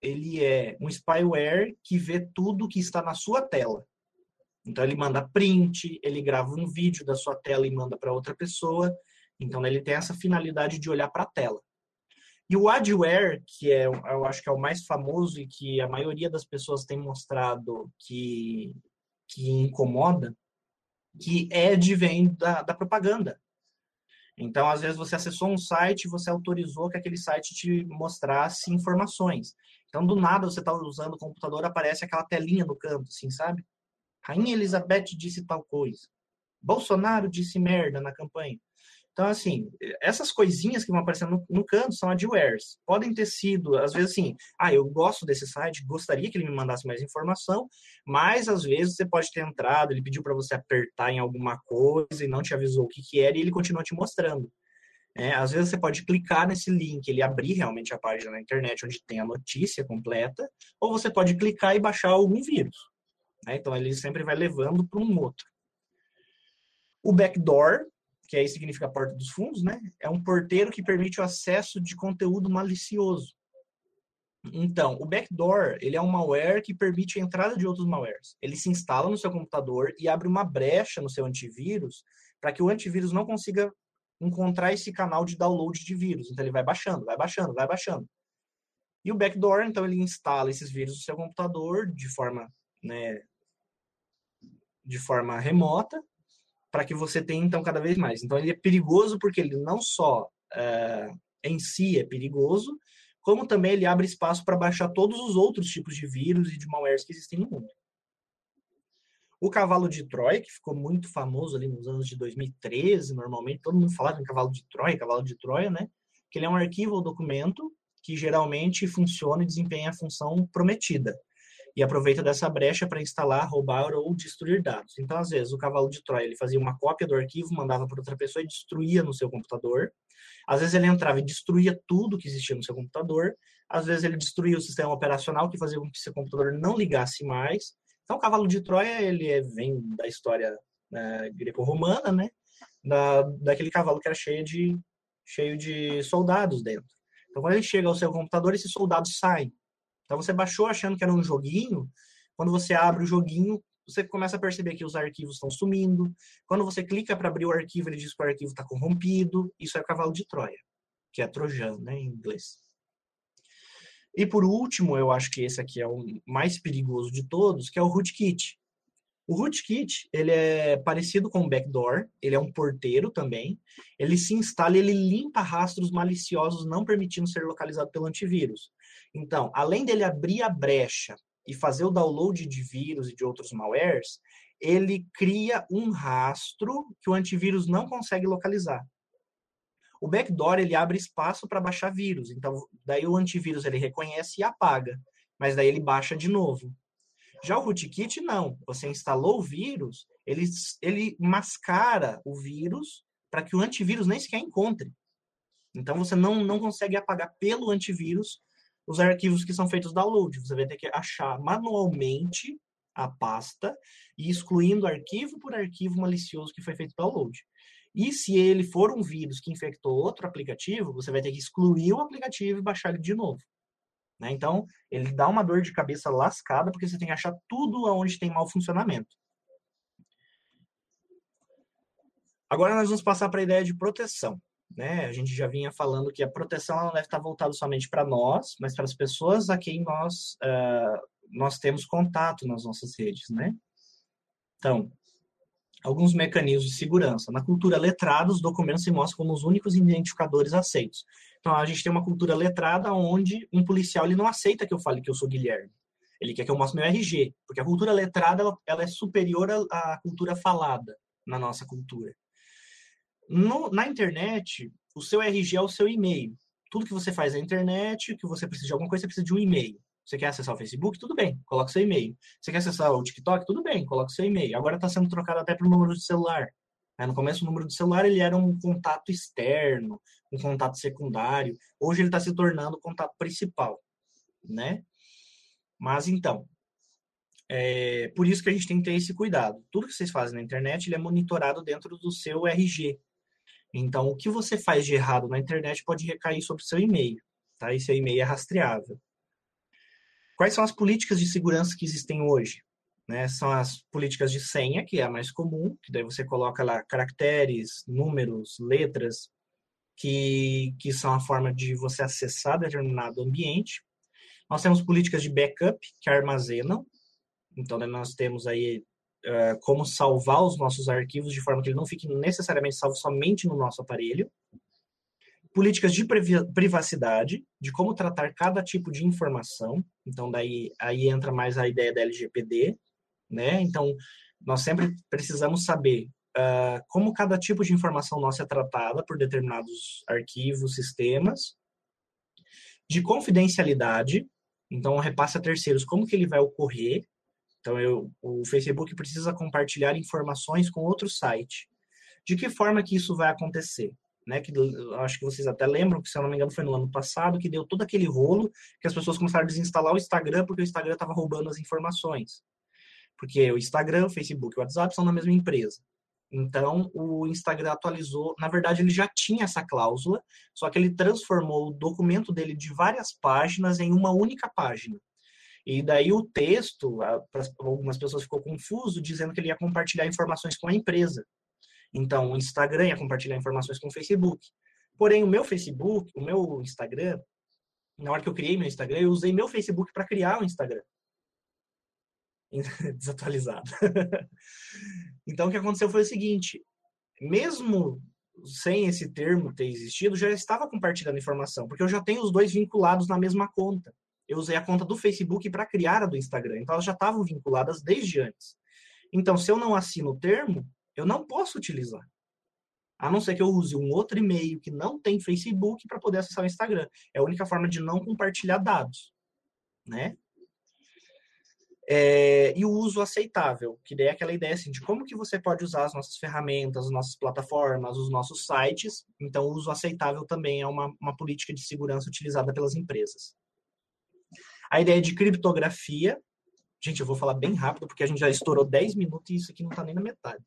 ele é um spyware que vê tudo que está na sua tela. Então, ele manda print, ele grava um vídeo da sua tela e manda para outra pessoa. Então, ele tem essa finalidade de olhar para a tela. E o adware, que é, eu acho que é o mais famoso e que a maioria das pessoas tem mostrado que, que incomoda, que é de vem da, da propaganda. Então, às vezes, você acessou um site e você autorizou que aquele site te mostrasse informações. Então, do nada, você está usando o computador, aparece aquela telinha no canto, assim, sabe? Rainha Elizabeth disse tal coisa. Bolsonaro disse merda na campanha. Então, assim, essas coisinhas que vão aparecendo no, no, canto são adwares. Podem ter sido, às vezes, assim, ah, eu gosto desse site, gostaria que ele me mandasse mais informação, mas às vezes você pode ter entrado, ele pediu para você apertar em alguma coisa e não te avisou o que, que era e ele continua te mostrando. É, às vezes você pode clicar nesse link, ele abrir realmente a página na internet onde tem a notícia completa, ou você pode clicar e baixar algum vírus. Né? Então ele sempre vai levando para um outro. O backdoor, que aí significa porta dos fundos, né? É um porteiro que permite o acesso de conteúdo malicioso. Então, o backdoor, ele é um malware que permite a entrada de outros malwares. Ele se instala no seu computador e abre uma brecha no seu antivírus para que o antivírus não consiga encontrar esse canal de download de vírus. Então ele vai baixando, vai baixando, vai baixando. E o backdoor, então, ele instala esses vírus no seu computador de forma, né, de forma remota para que você tenha, então, cada vez mais. Então, ele é perigoso porque ele não só é, em si é perigoso, como também ele abre espaço para baixar todos os outros tipos de vírus e de malwares que existem no mundo. O cavalo de Troia, que ficou muito famoso ali nos anos de 2013, normalmente todo mundo falava em cavalo de Troia, cavalo de Troia, né? Que ele é um arquivo ou documento que geralmente funciona e desempenha a função prometida e aproveita dessa brecha para instalar, roubar ou destruir dados. Então, às vezes, o cavalo de Troia ele fazia uma cópia do arquivo, mandava para outra pessoa e destruía no seu computador. Às vezes, ele entrava e destruía tudo que existia no seu computador. Às vezes, ele destruía o sistema operacional, que fazia com que seu computador não ligasse mais. Então, o cavalo de Troia ele é, vem da história né, greco-romana, né? Da, daquele cavalo que era cheio de, cheio de soldados dentro. Então, quando ele chega ao seu computador, esses soldados saem. Então você baixou achando que era um joguinho, quando você abre o joguinho, você começa a perceber que os arquivos estão sumindo. Quando você clica para abrir o arquivo, ele diz que o arquivo está corrompido. Isso é cavalo de Troia, que é Trojan, né, em inglês. E por último, eu acho que esse aqui é o mais perigoso de todos, que é o rootkit. O rootkit, ele é parecido com o backdoor, ele é um porteiro também. Ele se instala ele limpa rastros maliciosos não permitindo ser localizado pelo antivírus. Então, além dele abrir a brecha e fazer o download de vírus e de outros malwares, ele cria um rastro que o antivírus não consegue localizar. O backdoor ele abre espaço para baixar vírus, então daí o antivírus ele reconhece e apaga, mas daí ele baixa de novo. Já o rootkit não, você instalou o vírus, ele, ele mascara o vírus para que o antivírus nem sequer encontre. Então você não, não consegue apagar pelo antivírus os arquivos que são feitos download. Você vai ter que achar manualmente a pasta e excluindo arquivo por arquivo malicioso que foi feito download. E se ele for um vírus que infectou outro aplicativo, você vai ter que excluir o aplicativo e baixar ele de novo. Né? Então, ele dá uma dor de cabeça lascada, porque você tem que achar tudo onde tem mau funcionamento. Agora nós vamos passar para a ideia de proteção. Né? A gente já vinha falando que a proteção não deve estar voltada somente para nós, mas para as pessoas a quem nós, uh, nós temos contato nas nossas redes. Né? Então, alguns mecanismos de segurança. Na cultura letrada, os documentos se mostram como os únicos identificadores aceitos. Então, a gente tem uma cultura letrada onde um policial ele não aceita que eu fale que eu sou Guilherme. Ele quer que eu mostre meu RG, porque a cultura letrada ela, ela é superior à cultura falada na nossa cultura. No, na internet, o seu RG é o seu e-mail. Tudo que você faz na internet, que você precisa de alguma coisa, você precisa de um e-mail. Você quer acessar o Facebook? Tudo bem, coloca seu e-mail. Você quer acessar o TikTok? Tudo bem, coloca seu e-mail. Agora está sendo trocado até para o número de celular. Né? No começo, o número de celular ele era um contato externo, um contato secundário. Hoje ele está se tornando o contato principal, né? Mas então, é por isso que a gente tem que ter esse cuidado. Tudo que vocês fazem na internet ele é monitorado dentro do seu RG, então, o que você faz de errado na internet pode recair sobre o seu e-mail, tá? E seu e-mail é rastreável. Quais são as políticas de segurança que existem hoje? Né? São as políticas de senha, que é a mais comum, que daí você coloca lá caracteres, números, letras, que, que são a forma de você acessar determinado ambiente. Nós temos políticas de backup que armazenam. Então, né, nós temos aí uh, como salvar os nossos arquivos de forma que ele não fique necessariamente salvo somente no nosso aparelho. Políticas de privacidade, de como tratar cada tipo de informação. Então, daí aí entra mais a ideia da LGPD, né? Então, nós sempre precisamos saber uh, como cada tipo de informação nossa é tratada por determinados arquivos, sistemas, de confidencialidade, então repasse a terceiros como que ele vai ocorrer, então eu, o Facebook precisa compartilhar informações com outro site. De que forma que isso vai acontecer? Né, que acho que vocês até lembram que, se eu não me engano, foi no ano passado que deu todo aquele rolo que as pessoas começaram a desinstalar o Instagram porque o Instagram estava roubando as informações. Porque o Instagram, o Facebook e o WhatsApp são da mesma empresa. Então, o Instagram atualizou. Na verdade, ele já tinha essa cláusula, só que ele transformou o documento dele de várias páginas em uma única página. E daí o texto, para algumas pessoas ficou confuso, dizendo que ele ia compartilhar informações com a empresa. Então, o Instagram ia compartilhar informações com o Facebook. Porém, o meu Facebook, o meu Instagram, na hora que eu criei meu Instagram, eu usei meu Facebook para criar o Instagram. Desatualizado. Então, o que aconteceu foi o seguinte: mesmo sem esse termo ter existido, já estava compartilhando informação, porque eu já tenho os dois vinculados na mesma conta. Eu usei a conta do Facebook para criar a do Instagram, então elas já estavam vinculadas desde antes. Então, se eu não assino o termo, eu não posso utilizar. A não ser que eu use um outro e-mail que não tem Facebook para poder acessar o Instagram. É a única forma de não compartilhar dados, né? É, e o uso aceitável, que daí é aquela ideia assim, de como que você pode usar as nossas ferramentas, as nossas plataformas, os nossos sites. Então, o uso aceitável também é uma, uma política de segurança utilizada pelas empresas. A ideia de criptografia, gente, eu vou falar bem rápido, porque a gente já estourou 10 minutos e isso aqui não está nem na metade.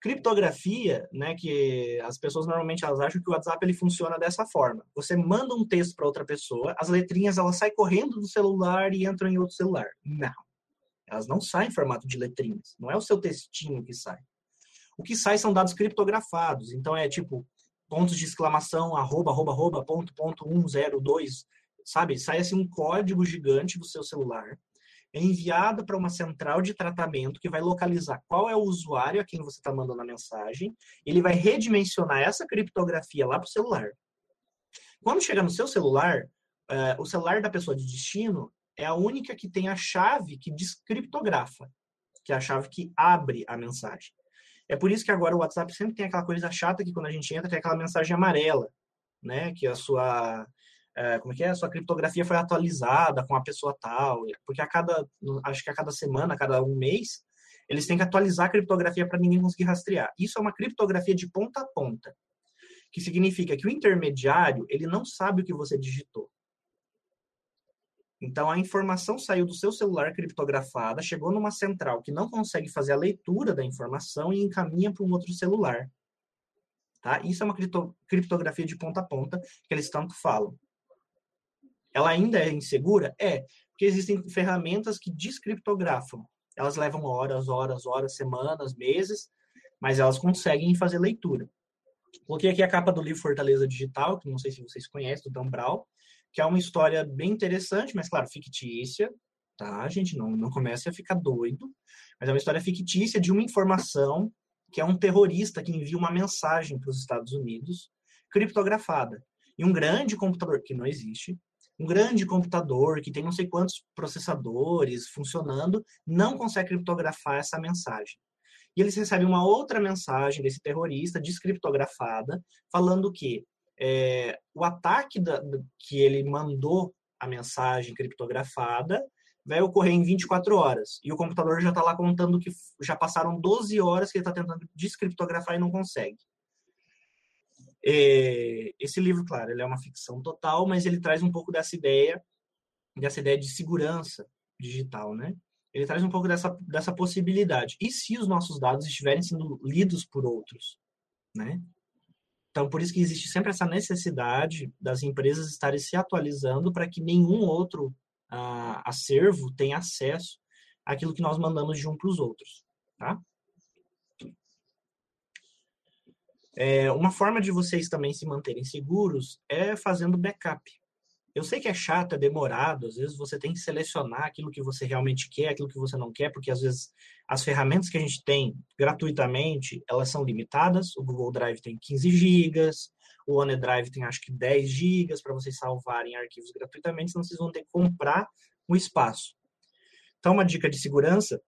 Criptografia, né, que as pessoas normalmente elas acham que o WhatsApp ele funciona dessa forma. Você manda um texto para outra pessoa, as letrinhas elas saem correndo do celular e entram em outro celular. Não. Elas não saem em formato de letrinhas. Não é o seu textinho que sai. O que sai são dados criptografados. Então é tipo pontos de exclamação, arroba, arroba, arroba, ponto, ponto, um, zero, dois, sabe? Sai assim um código gigante do seu celular é enviado para uma central de tratamento que vai localizar qual é o usuário a quem você está mandando a mensagem. Ele vai redimensionar essa criptografia lá para o celular. Quando chegar no seu celular, uh, o celular da pessoa de destino é a única que tem a chave que descriptografa, que é a chave que abre a mensagem. É por isso que agora o WhatsApp sempre tem aquela coisa chata que quando a gente entra tem aquela mensagem amarela, né? Que a sua é, como é que é? Sua criptografia foi atualizada com a pessoa tal, porque a cada, acho que a cada semana, a cada um mês, eles têm que atualizar a criptografia para ninguém conseguir rastrear. Isso é uma criptografia de ponta a ponta, que significa que o intermediário, ele não sabe o que você digitou. Então, a informação saiu do seu celular criptografada, chegou numa central que não consegue fazer a leitura da informação e encaminha para um outro celular. Tá? Isso é uma criptografia de ponta a ponta que eles tanto falam. Ela ainda é insegura? É, porque existem ferramentas que descriptografam. Elas levam horas, horas, horas, semanas, meses, mas elas conseguem fazer leitura. Coloquei aqui a capa do livro Fortaleza Digital, que não sei se vocês conhecem, do Dan Brown, que é uma história bem interessante, mas, claro, fictícia, tá, gente? Não, não comece a ficar doido. Mas é uma história fictícia de uma informação que é um terrorista que envia uma mensagem para os Estados Unidos criptografada. E um grande computador, que não existe, um grande computador que tem não sei quantos processadores funcionando não consegue criptografar essa mensagem. E eles recebem uma outra mensagem desse terrorista descriptografada, falando que é, o ataque da, que ele mandou a mensagem criptografada vai ocorrer em 24 horas. E o computador já está lá contando que já passaram 12 horas que ele está tentando descriptografar e não consegue. É, esse livro, claro, ele é uma ficção total, mas ele traz um pouco dessa ideia, dessa ideia de segurança digital, né? Ele traz um pouco dessa, dessa possibilidade. E se os nossos dados estiverem sendo lidos por outros, né? Então, por isso que existe sempre essa necessidade das empresas estarem se atualizando para que nenhum outro uh, acervo tenha acesso àquilo que nós mandamos de um para os outros, tá? É, uma forma de vocês também se manterem seguros é fazendo backup. Eu sei que é chato, é demorado, às vezes você tem que selecionar aquilo que você realmente quer, aquilo que você não quer, porque às vezes as ferramentas que a gente tem gratuitamente, elas são limitadas. O Google Drive tem 15 GB, o OneDrive tem acho que 10 GB para vocês salvarem arquivos gratuitamente, senão vocês vão ter que comprar um espaço. Então, uma dica de segurança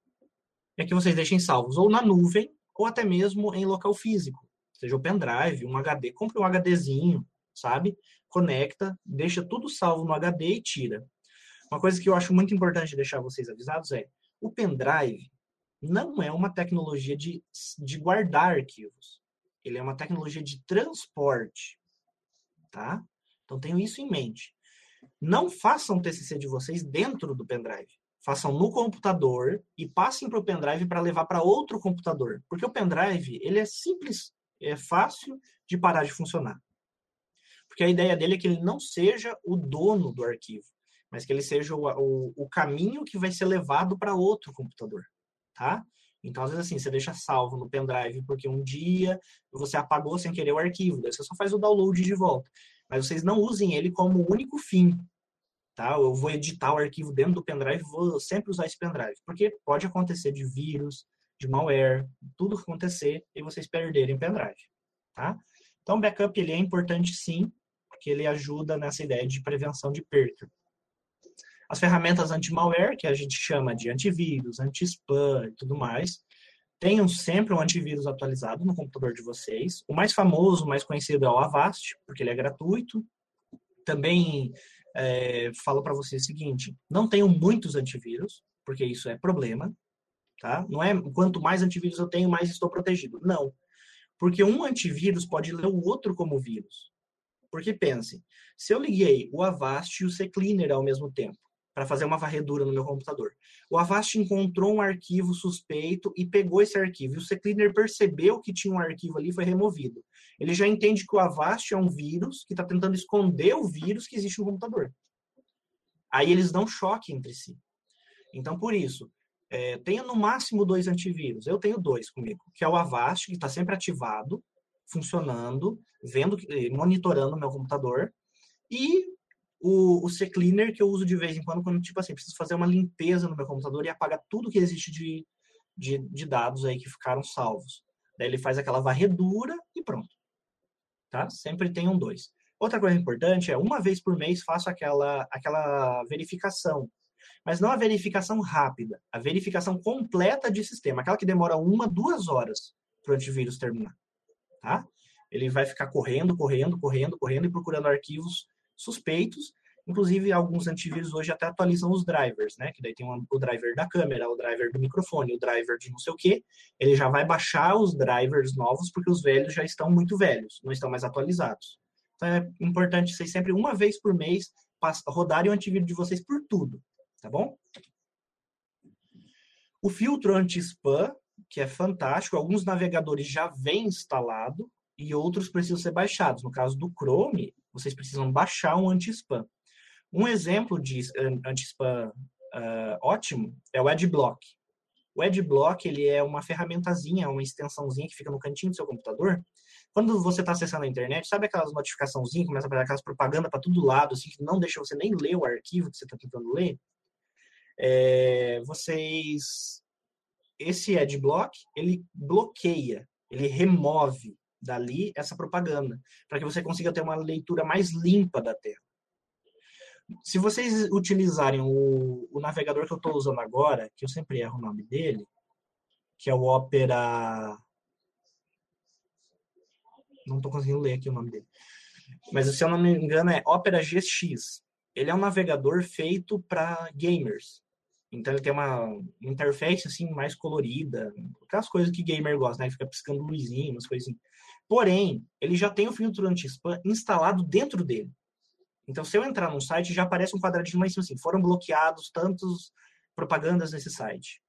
é que vocês deixem salvos ou na nuvem ou até mesmo em local físico, seja o pendrive, um HD, compre um HDzinho, sabe? conecta, deixa tudo salvo no HD e tira. Uma coisa que eu acho muito importante deixar vocês avisados é: o pendrive não é uma tecnologia de, de guardar arquivos. Ele é uma tecnologia de transporte. Tá? Então tenham isso em mente. Não façam o TCC de vocês dentro do pendrive. Façam no computador e passem para o pendrive para levar para outro computador. Porque o pendrive ele é simples, é fácil de parar de funcionar. Porque a ideia dele é que ele não seja o dono do arquivo, mas que ele seja o, o, o caminho que vai ser levado para outro computador, tá? Então, às vezes, assim, você deixa salvo no pendrive porque um dia você apagou sem querer o arquivo, daí você só faz o download de volta. Mas vocês não usem ele como único fim, tá? Eu vou editar o arquivo dentro do pendrive, vou sempre usar esse pendrive, porque pode acontecer de vírus, de malware, tudo acontecer e vocês perderem o pendrive, tá? Então, backup ele é importante sim, porque ele ajuda nessa ideia de prevenção de perda. As ferramentas anti-malware, que a gente chama de antivírus, anti-spam e tudo mais, tenham sempre um antivírus atualizado no computador de vocês. O mais famoso, o mais conhecido é o Avast, porque ele é gratuito. Também é, falo para vocês o seguinte: não tenham muitos antivírus, porque isso é problema. Tá? Não é quanto mais antivírus eu tenho, mais estou protegido. Não. Porque um antivírus pode ler o outro como vírus. Porque pense, se eu liguei o Avast e o CCleaner ao mesmo tempo para fazer uma varredura no meu computador, o Avast encontrou um arquivo suspeito e pegou esse arquivo. E o CCleaner percebeu que tinha um arquivo ali e foi removido. Ele já entende que o Avast é um vírus que está tentando esconder o vírus que existe no computador. Aí eles dão choque entre si. Então, por isso, é, tenha no máximo dois antivírus. Eu tenho dois comigo, que é o Avast, que está sempre ativado, funcionando, vendo, eh, monitorando o meu computador, e o, o CCleaner que eu uso de vez em quando, quando, tipo assim, preciso fazer uma limpeza no meu computador e apagar tudo que existe de, de, de dados aí que ficaram salvos. Daí ele faz aquela varredura e pronto. Tá? Sempre tem um dois. Outra coisa importante é, uma vez por mês, faço aquela, aquela verificação. Mas não a verificação rápida, a verificação completa de sistema, aquela que demora uma, duas horas para o antivírus terminar tá? Ele vai ficar correndo, correndo, correndo, correndo e procurando arquivos suspeitos. Inclusive, alguns antivírus hoje até atualizam os drivers, né? Que daí tem o driver da câmera, o driver do microfone, o driver de não sei o quê. Ele já vai baixar os drivers novos porque os velhos já estão muito velhos, não estão mais atualizados. Então é importante vocês sempre, uma vez por mês, rodarem o antivírus de vocês por tudo, tá bom? O filtro anti-spam que é fantástico. Alguns navegadores já vêm instalado e outros precisam ser baixados. No caso do Chrome, vocês precisam baixar um anti-spam. Um exemplo de anti-spam uh, ótimo é o Adblock. O Adblock ele é uma ferramentazinha, uma extensãozinha que fica no cantinho do seu computador. Quando você está acessando a internet, sabe aquelas notificaçãozinhas, começa a aparecer aquelas propaganda para todo lado, assim, que não deixa você nem ler o arquivo que você está tentando ler? É, vocês esse adblock, ele bloqueia, ele remove dali essa propaganda, para que você consiga ter uma leitura mais limpa da tela. Se vocês utilizarem o, o navegador que eu estou usando agora, que eu sempre erro o nome dele, que é o Opera. Não estou conseguindo ler aqui o nome dele. Mas se eu não me engano é Opera GX. Ele é um navegador feito para gamers. Então ele tem uma interface assim mais colorida, aquelas coisas que gamer gosta, né? Fica piscando luzinho, umas coisas assim. Porém, ele já tem o filtro anti-spam instalado dentro dele. Então, se eu entrar num site, já aparece um quadradinho mais assim, foram bloqueados tantos propagandas nesse site.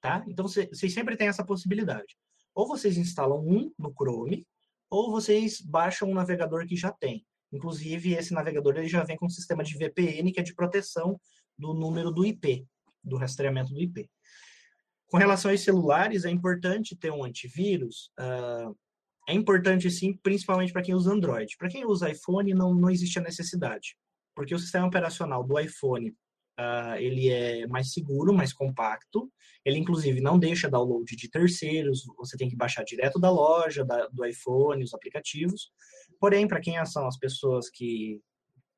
Tá? Então, vocês sempre têm essa possibilidade. Ou vocês instalam um no Chrome, ou vocês baixam um navegador que já tem. Inclusive, esse navegador ele já vem com um sistema de VPN, que é de proteção do número do IP do rastreamento do IP. Com relação aos celulares, é importante ter um antivírus uh, é importante sim, principalmente para quem usa Android. Para quem usa iPhone, não, não existe a necessidade, porque o sistema operacional do iPhone uh, ele é mais seguro, mais compacto. Ele, inclusive, não deixa download de terceiros, você tem que baixar direto da loja, da, do iPhone, os aplicativos. Porém, para quem são as pessoas que,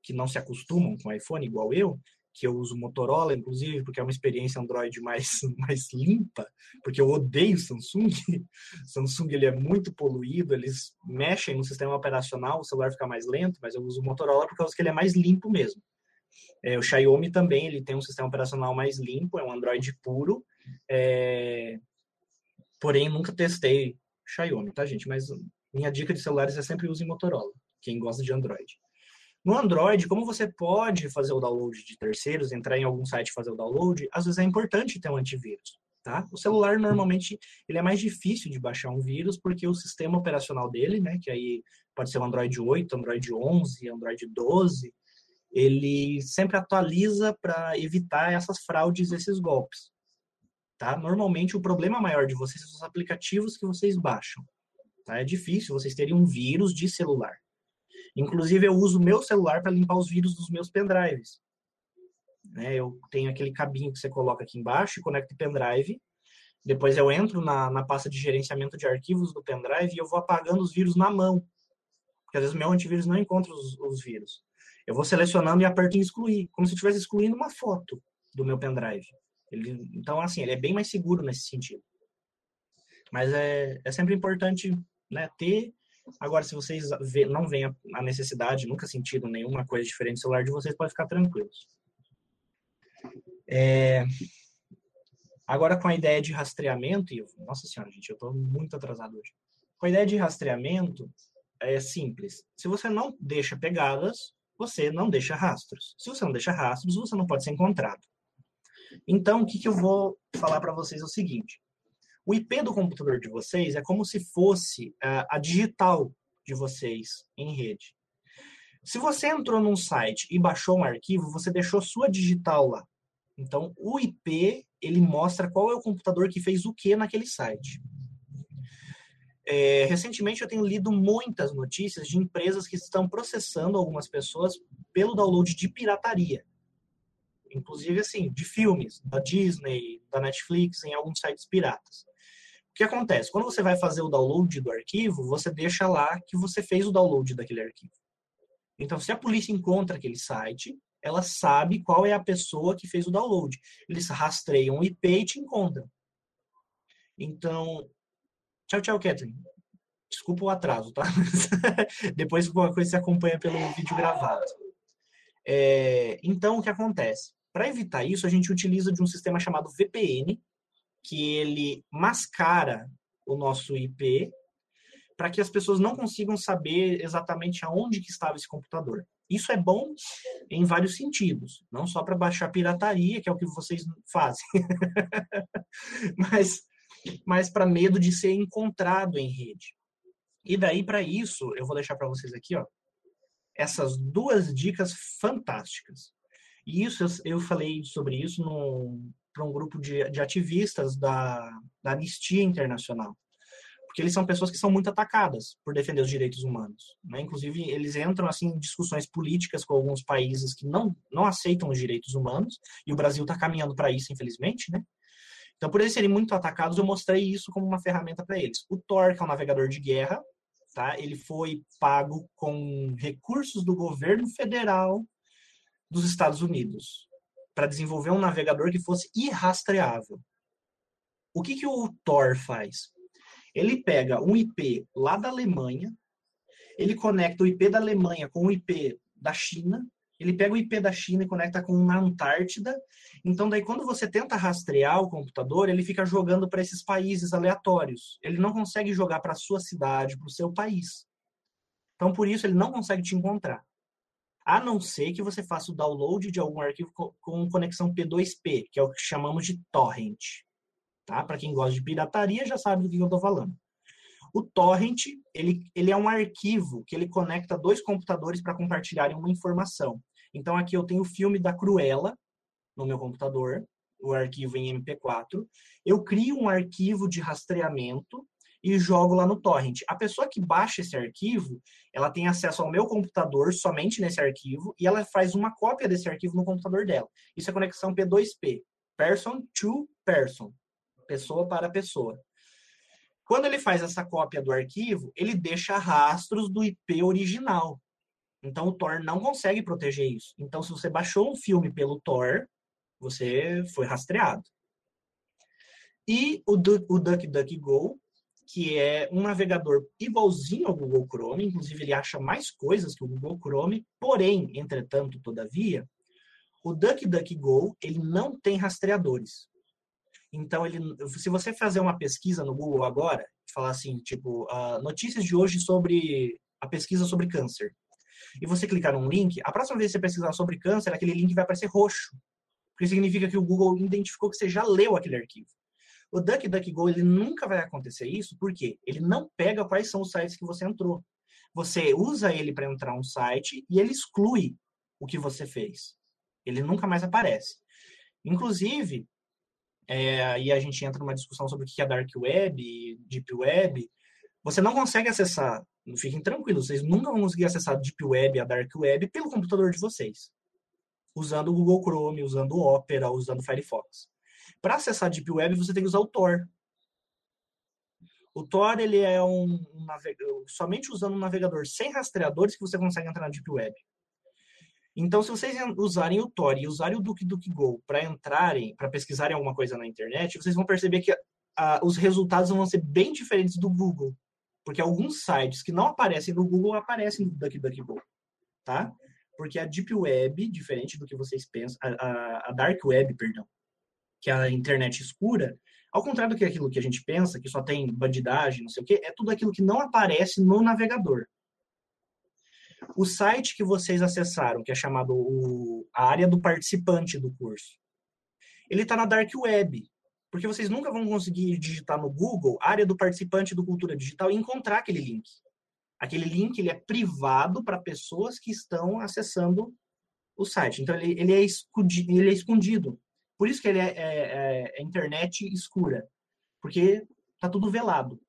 que não se acostumam com iPhone, igual eu, que eu uso Motorola, inclusive, porque é uma experiência Android mais, mais limpa, porque eu odeio Samsung. Samsung ele é muito poluído, eles mexem no sistema operacional, o celular fica mais lento, mas eu uso Motorola por causa que ele é mais limpo mesmo. É, o Xiaomi também ele tem um sistema operacional mais limpo, é um Android puro. É... Porém, nunca testei Xiaomi, tá, gente? Mas minha dica de celulares é sempre use Motorola, quem gosta de Android. No Android, como você pode fazer o download de terceiros, entrar em algum site e fazer o download, às vezes é importante ter um antivírus. Tá? O celular normalmente ele é mais difícil de baixar um vírus porque o sistema operacional dele, né, que aí pode ser o Android 8, Android 11, Android 12, ele sempre atualiza para evitar essas fraudes, esses golpes. Tá? Normalmente o problema maior de vocês são os aplicativos que vocês baixam. Tá? É difícil vocês terem um vírus de celular. Inclusive, eu uso meu celular para limpar os vírus dos meus pendrives. Né? Eu tenho aquele cabinho que você coloca aqui embaixo conecta o pendrive. Depois eu entro na, na pasta de gerenciamento de arquivos do pendrive e eu vou apagando os vírus na mão. Porque às vezes meu antivírus não encontra os, os vírus. Eu vou selecionando e aperto em excluir, como se eu estivesse excluindo uma foto do meu pendrive. Ele, então, assim, ele é bem mais seguro nesse sentido. Mas é, é sempre importante né, ter Agora, se vocês não veem a necessidade, nunca sentiram nenhuma coisa diferente no celular de vocês, pode ficar tranquilos. É... Agora, com a ideia de rastreamento, e nossa senhora, gente, eu estou muito atrasado hoje. Com a ideia de rastreamento, é simples. Se você não deixa pegadas, você não deixa rastros. Se você não deixa rastros, você não pode ser encontrado. Então, o que, que eu vou falar para vocês é o seguinte: o IP do computador de vocês é como se fosse uh, a digital de vocês em rede. Se você entrou num site e baixou um arquivo, você deixou sua digital lá. Então, o IP ele mostra qual é o computador que fez o que naquele site. É, recentemente eu tenho lido muitas notícias de empresas que estão processando algumas pessoas pelo download de pirataria. Inclusive, assim, de filmes, da Disney, da Netflix, em alguns sites piratas que acontece? Quando você vai fazer o download do arquivo, você deixa lá que você fez o download daquele arquivo. Então, se a polícia encontra aquele site, ela sabe qual é a pessoa que fez o download. Eles rastreiam o IP e te encontram. Então, tchau, tchau, Catherine. Desculpa o atraso, tá? Depois alguma coisa você acompanha pelo vídeo gravado. É, então, o que acontece? Para evitar isso, a gente utiliza de um sistema chamado VPN, que ele mascara o nosso IP para que as pessoas não consigam saber exatamente aonde que estava esse computador. Isso é bom em vários sentidos, não só para baixar pirataria, que é o que vocês fazem, mas, mas para medo de ser encontrado em rede. E daí para isso, eu vou deixar para vocês aqui, ó, essas duas dicas fantásticas. E isso eu, falei sobre isso no, para um grupo de, de ativistas da, da Anistia Internacional. Porque eles são pessoas que são muito atacadas por defender os direitos humanos. Né? Inclusive, eles entram assim, em discussões políticas com alguns países que não, não aceitam os direitos humanos, e o Brasil está caminhando para isso, infelizmente. Né? Então, por eles serem muito atacados, eu mostrei isso como uma ferramenta para eles. O Tor, que é um navegador de guerra, tá? ele foi pago com recursos do governo federal dos Estados Unidos para desenvolver um navegador que fosse irrastreável. O que, que o Tor faz? Ele pega um IP lá da Alemanha, ele conecta o IP da Alemanha com o IP da China, ele pega o IP da China e conecta com uma Antártida. Então, daí, quando você tenta rastrear o computador, ele fica jogando para esses países aleatórios. Ele não consegue jogar para a sua cidade, para o seu país. Então, por isso, ele não consegue te encontrar a não ser que você faça o download de algum arquivo com conexão P2P, que é o que chamamos de torrent. Tá? Para quem gosta de pirataria já sabe do que eu estou falando. O torrent, ele, ele é um arquivo que ele conecta dois computadores para compartilharem uma informação. Então aqui eu tenho o filme da Cruella no meu computador, o arquivo em MP4. Eu crio um arquivo de rastreamento e jogo lá no torrent. A pessoa que baixa esse arquivo, ela tem acesso ao meu computador somente nesse arquivo e ela faz uma cópia desse arquivo no computador dela. Isso é conexão P2P, person to person, pessoa para pessoa. Quando ele faz essa cópia do arquivo, ele deixa rastros do IP original. Então o Tor não consegue proteger isso. Então se você baixou um filme pelo Tor, você foi rastreado. E o, o DuckDuckGo, que é um navegador igualzinho ao Google Chrome, inclusive ele acha mais coisas que o Google Chrome, porém, entretanto, todavia, o DuckDuckGo ele não tem rastreadores. Então, ele, se você fazer uma pesquisa no Google agora, falar assim, tipo, uh, notícias de hoje sobre a pesquisa sobre câncer, e você clicar num link, a próxima vez que você pesquisar sobre câncer, aquele link vai aparecer roxo, porque significa que o Google identificou que você já leu aquele arquivo. O DuckDuckGo, ele nunca vai acontecer isso, porque ele não pega quais são os sites que você entrou. Você usa ele para entrar um site e ele exclui o que você fez. Ele nunca mais aparece. Inclusive, é, aí a gente entra numa discussão sobre o que é Dark Web, Deep Web. Você não consegue acessar, fiquem tranquilos, vocês nunca vão conseguir acessar a Deep Web, a Dark Web, pelo computador de vocês. Usando o Google Chrome, usando o Opera, usando o Firefox. Para acessar a Deep Web, você tem que usar o Tor. O Tor ele é um, navegador, somente usando um navegador sem rastreadores que você consegue entrar na Deep Web. Então, se vocês usarem o Tor e usarem o DuckDuckGo para entrarem, para pesquisarem alguma coisa na internet, vocês vão perceber que os resultados vão ser bem diferentes do Google. Porque alguns sites que não aparecem no Google aparecem no DuckDuckGo, tá? Porque a Deep Web, diferente do que vocês pensam, a, a, a Dark Web, perdão, que é a internet escura, ao contrário do que aquilo que a gente pensa, que só tem bandidagem, não sei o quê, é tudo aquilo que não aparece no navegador. O site que vocês acessaram, que é chamado o, a área do participante do curso, ele está na Dark Web. Porque vocês nunca vão conseguir digitar no Google área do participante do Cultura Digital e encontrar aquele link. Aquele link ele é privado para pessoas que estão acessando o site. Então, ele, ele, é, escondido, ele é escondido. Por isso que ele é, é, é, é internet escura, porque tá tudo velado,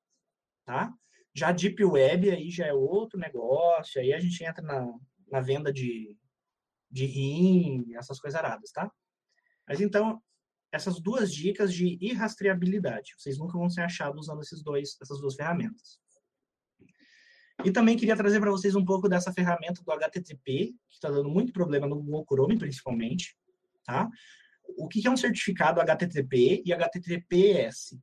tá? Já Deep Web aí já é outro negócio, aí a gente entra na, na venda de, de rim, essas coisas aradas, tá? Mas então, essas duas dicas de irrastreabilidade. Vocês nunca vão ser achados usando esses dois, essas duas ferramentas. E também queria trazer para vocês um pouco dessa ferramenta do HTTP, que está dando muito problema no Google Chrome, principalmente, tá? O que é um certificado HTTP e HTTPS?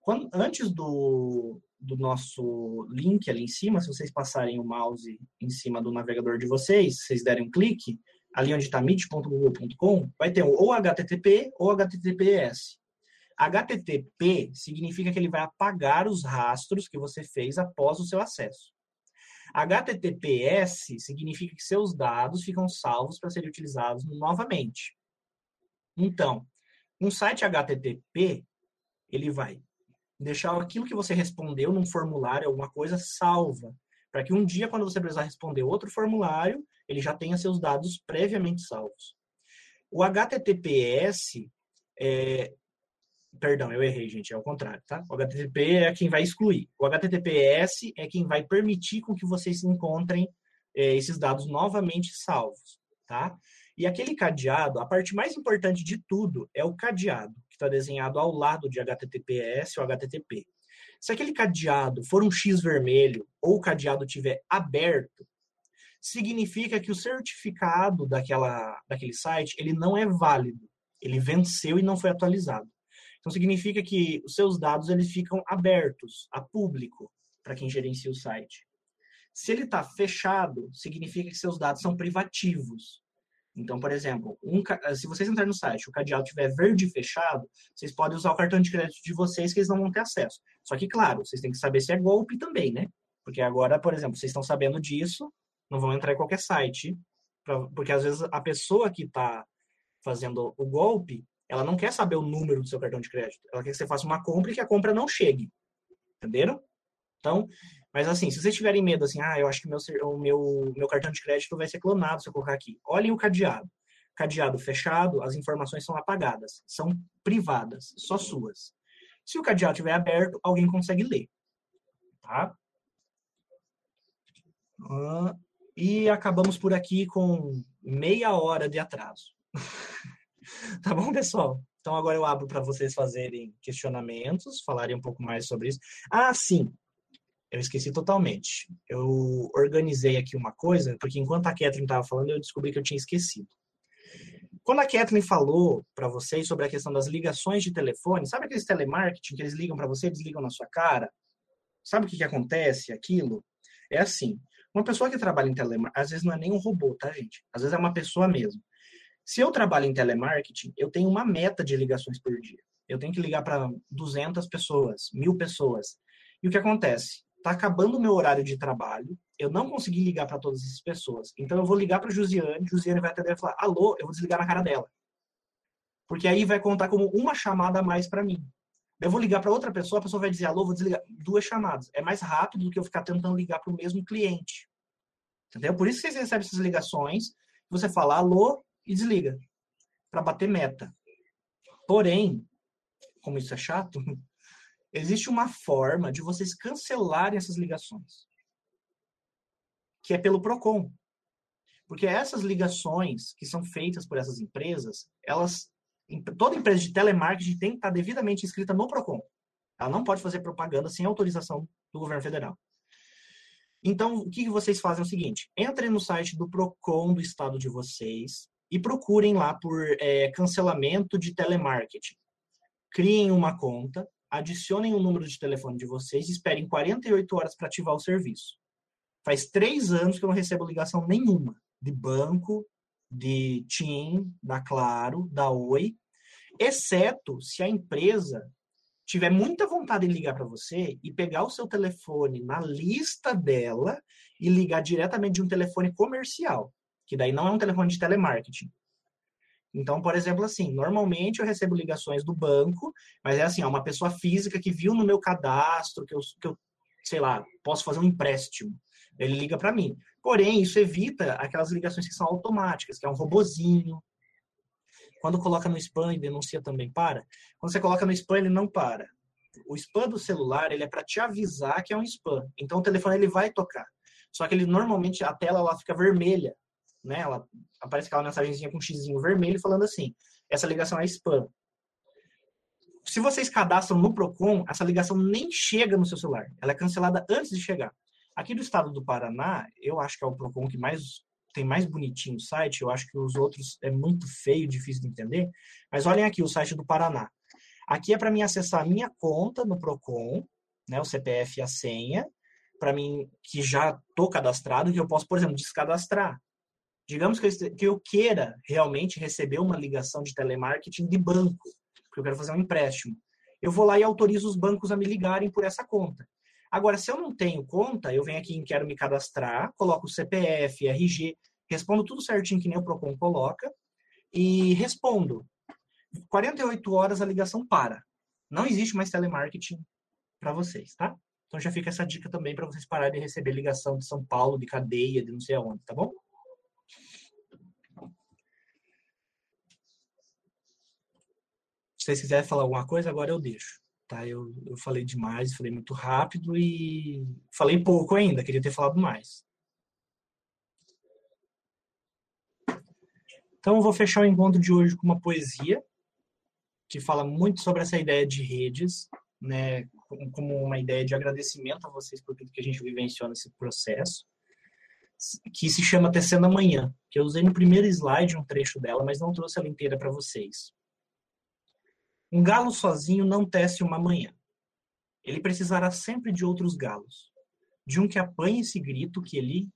Quando, antes do, do nosso link ali em cima, se vocês passarem o mouse em cima do navegador de vocês, vocês derem um clique, ali onde está meet.google.com, vai ter ou HTTP ou HTTPS. HTTP significa que ele vai apagar os rastros que você fez após o seu acesso. HTTPS significa que seus dados ficam salvos para serem utilizados novamente. Então, um site HTTP, ele vai deixar aquilo que você respondeu num formulário, alguma coisa salva, para que um dia, quando você precisar responder outro formulário, ele já tenha seus dados previamente salvos. O HTTPS, é... perdão, eu errei, gente, é o contrário, tá? O HTTP é quem vai excluir. O HTTPS é quem vai permitir com que vocês encontrem é, esses dados novamente salvos, tá? E aquele cadeado, a parte mais importante de tudo é o cadeado, que está desenhado ao lado de HTTPS ou HTTP. Se aquele cadeado for um X vermelho ou o cadeado estiver aberto, significa que o certificado daquela, daquele site ele não é válido. Ele venceu e não foi atualizado. Então significa que os seus dados eles ficam abertos a público para quem gerencia o site. Se ele está fechado, significa que seus dados são privativos. Então, por exemplo, um, se vocês entrarem no site, o cadeado estiver verde fechado, vocês podem usar o cartão de crédito de vocês que eles não vão ter acesso. Só que, claro, vocês têm que saber se é golpe também, né? Porque agora, por exemplo, vocês estão sabendo disso, não vão entrar em qualquer site, pra, porque às vezes a pessoa que está fazendo o golpe, ela não quer saber o número do seu cartão de crédito. Ela quer que você faça uma compra e que a compra não chegue. Entenderam? Então, mas assim, se vocês tiverem medo, assim, ah, eu acho que meu, o meu, meu cartão de crédito vai ser clonado se eu colocar aqui. Olhem o cadeado. Cadeado fechado, as informações são apagadas, são privadas, só suas. Se o cadeado estiver aberto, alguém consegue ler. tá? E acabamos por aqui com meia hora de atraso. tá bom, pessoal? Então agora eu abro para vocês fazerem questionamentos, falarem um pouco mais sobre isso. Ah, sim. Eu esqueci totalmente. Eu organizei aqui uma coisa, porque enquanto a Catherine estava falando, eu descobri que eu tinha esquecido. Quando a Kathleen falou para vocês sobre a questão das ligações de telefone, sabe aqueles telemarketing que eles ligam para você, desligam na sua cara? Sabe o que, que acontece aquilo? É assim, uma pessoa que trabalha em telemarketing, às vezes não é nem um robô, tá, gente? Às vezes é uma pessoa mesmo. Se eu trabalho em telemarketing, eu tenho uma meta de ligações por dia. Eu tenho que ligar para 200 pessoas, mil pessoas. E o que acontece? Está acabando o meu horário de trabalho, eu não consegui ligar para todas essas pessoas. Então eu vou ligar para Josiane, Josiane vai atender e falar: "Alô", eu vou desligar na cara dela. Porque aí vai contar como uma chamada a mais para mim. Eu vou ligar para outra pessoa, a pessoa vai dizer: "Alô", vou desligar duas chamadas. É mais rápido do que eu ficar tentando ligar para o mesmo cliente. Entendeu? Por isso que vocês recebem essas ligações, você fala alô e desliga para bater meta. Porém, como isso é chato, existe uma forma de vocês cancelarem essas ligações que é pelo Procon. Porque essas ligações que são feitas por essas empresas, elas toda empresa de telemarketing tem que estar devidamente inscrita no Procon. Ela não pode fazer propaganda sem autorização do governo federal. Então, o que vocês fazem é o seguinte: entrem no site do Procon do estado de vocês e procurem lá por é, cancelamento de telemarketing. Criem uma conta, adicionem o número de telefone de vocês e esperem 48 horas para ativar o serviço. Faz três anos que eu não recebo ligação nenhuma de banco, de TIM, da Claro, da Oi, exceto se a empresa tiver muita vontade de ligar para você e pegar o seu telefone na lista dela e ligar diretamente de um telefone comercial, que daí não é um telefone de telemarketing. Então, por exemplo, assim, normalmente eu recebo ligações do banco, mas é assim, é uma pessoa física que viu no meu cadastro que eu, que eu sei lá, posso fazer um empréstimo. Ele liga para mim. Porém, isso evita aquelas ligações que são automáticas, que é um robozinho. Quando coloca no spam e denuncia também para. Quando você coloca no spam, ele não para. O spam do celular, ele é para te avisar que é um spam. Então o telefone ele vai tocar. Só que ele normalmente a tela ela fica vermelha, né? Ela aparece aquela mensagenzinha com um xizinho vermelho falando assim: essa ligação é spam. Se vocês cadastram no Procon, essa ligação nem chega no seu celular. Ela é cancelada antes de chegar. Aqui do estado do Paraná, eu acho que é o Procon que mais tem mais bonitinho o site, eu acho que os outros é muito feio, difícil de entender, mas olhem aqui o site do Paraná. Aqui é para mim acessar a minha conta no Procon, né, o CPF e a senha, para mim que já estou cadastrado, que eu posso, por exemplo, descadastrar. Digamos que eu, que eu queira realmente receber uma ligação de telemarketing de banco, porque eu quero fazer um empréstimo. Eu vou lá e autorizo os bancos a me ligarem por essa conta. Agora, se eu não tenho conta, eu venho aqui em quero me cadastrar, coloco o CPF, RG, respondo tudo certinho que nem o Procon coloca e respondo. 48 horas a ligação para. Não existe mais telemarketing para vocês, tá? Então já fica essa dica também para vocês pararem de receber ligação de São Paulo, de cadeia, de não sei aonde, tá bom? Se vocês quiserem falar alguma coisa, agora eu deixo tá? Eu, eu falei demais, falei muito rápido e falei pouco ainda, queria ter falado mais. Então, eu vou fechar o encontro de hoje com uma poesia que fala muito sobre essa ideia de redes, né, como uma ideia de agradecimento a vocês por tudo que a gente vivenciou nesse processo, que se chama Tecendo Amanhã, que eu usei no primeiro slide um trecho dela, mas não trouxe ela inteira para vocês. Um galo sozinho não tece uma manhã. Ele precisará sempre de outros galos. De um que apanhe esse grito que ele.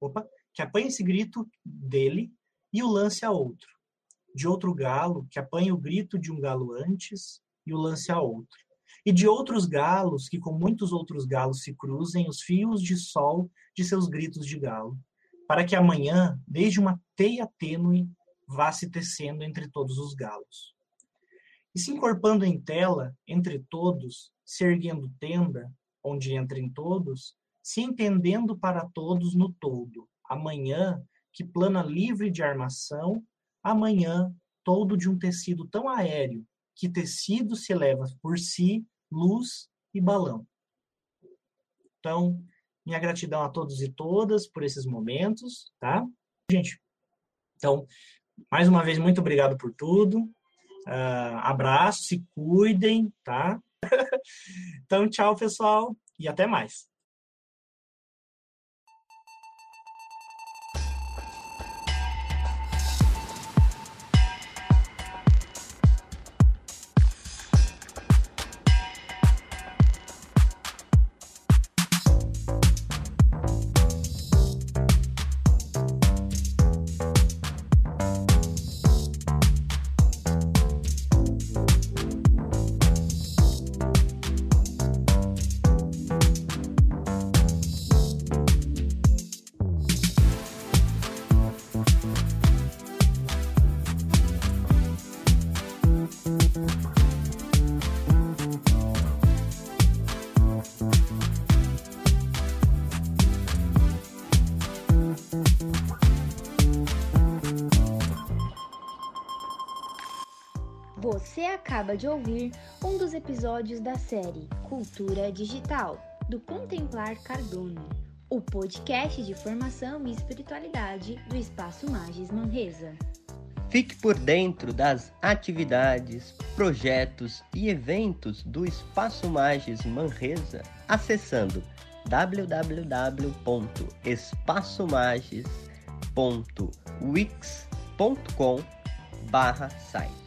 Opa! Que apanhe esse grito dele e o lance a outro. De outro galo que apanhe o grito de um galo antes e o lance a outro. E de outros galos que, com muitos outros galos, se cruzem os fios de sol de seus gritos de galo, para que amanhã, desde uma teia tênue, vá se tecendo entre todos os galos e se encorpando em tela entre todos, se erguendo tenda, onde entrem todos, se entendendo para todos no todo. Amanhã, que plana livre de armação, amanhã, todo de um tecido tão aéreo, que tecido se eleva por si, luz e balão. Então, minha gratidão a todos e todas por esses momentos, tá? Gente, então, mais uma vez, muito obrigado por tudo. Uh, abraço, se cuidem, tá? então, tchau, pessoal, e até mais. Acaba de ouvir um dos episódios da série Cultura Digital, do Contemplar Cardono, o podcast de formação e espiritualidade do Espaço Magis Manresa. Fique por dentro das atividades, projetos e eventos do Espaço Magis Manresa acessando www.espaçomagis.wix.com/site.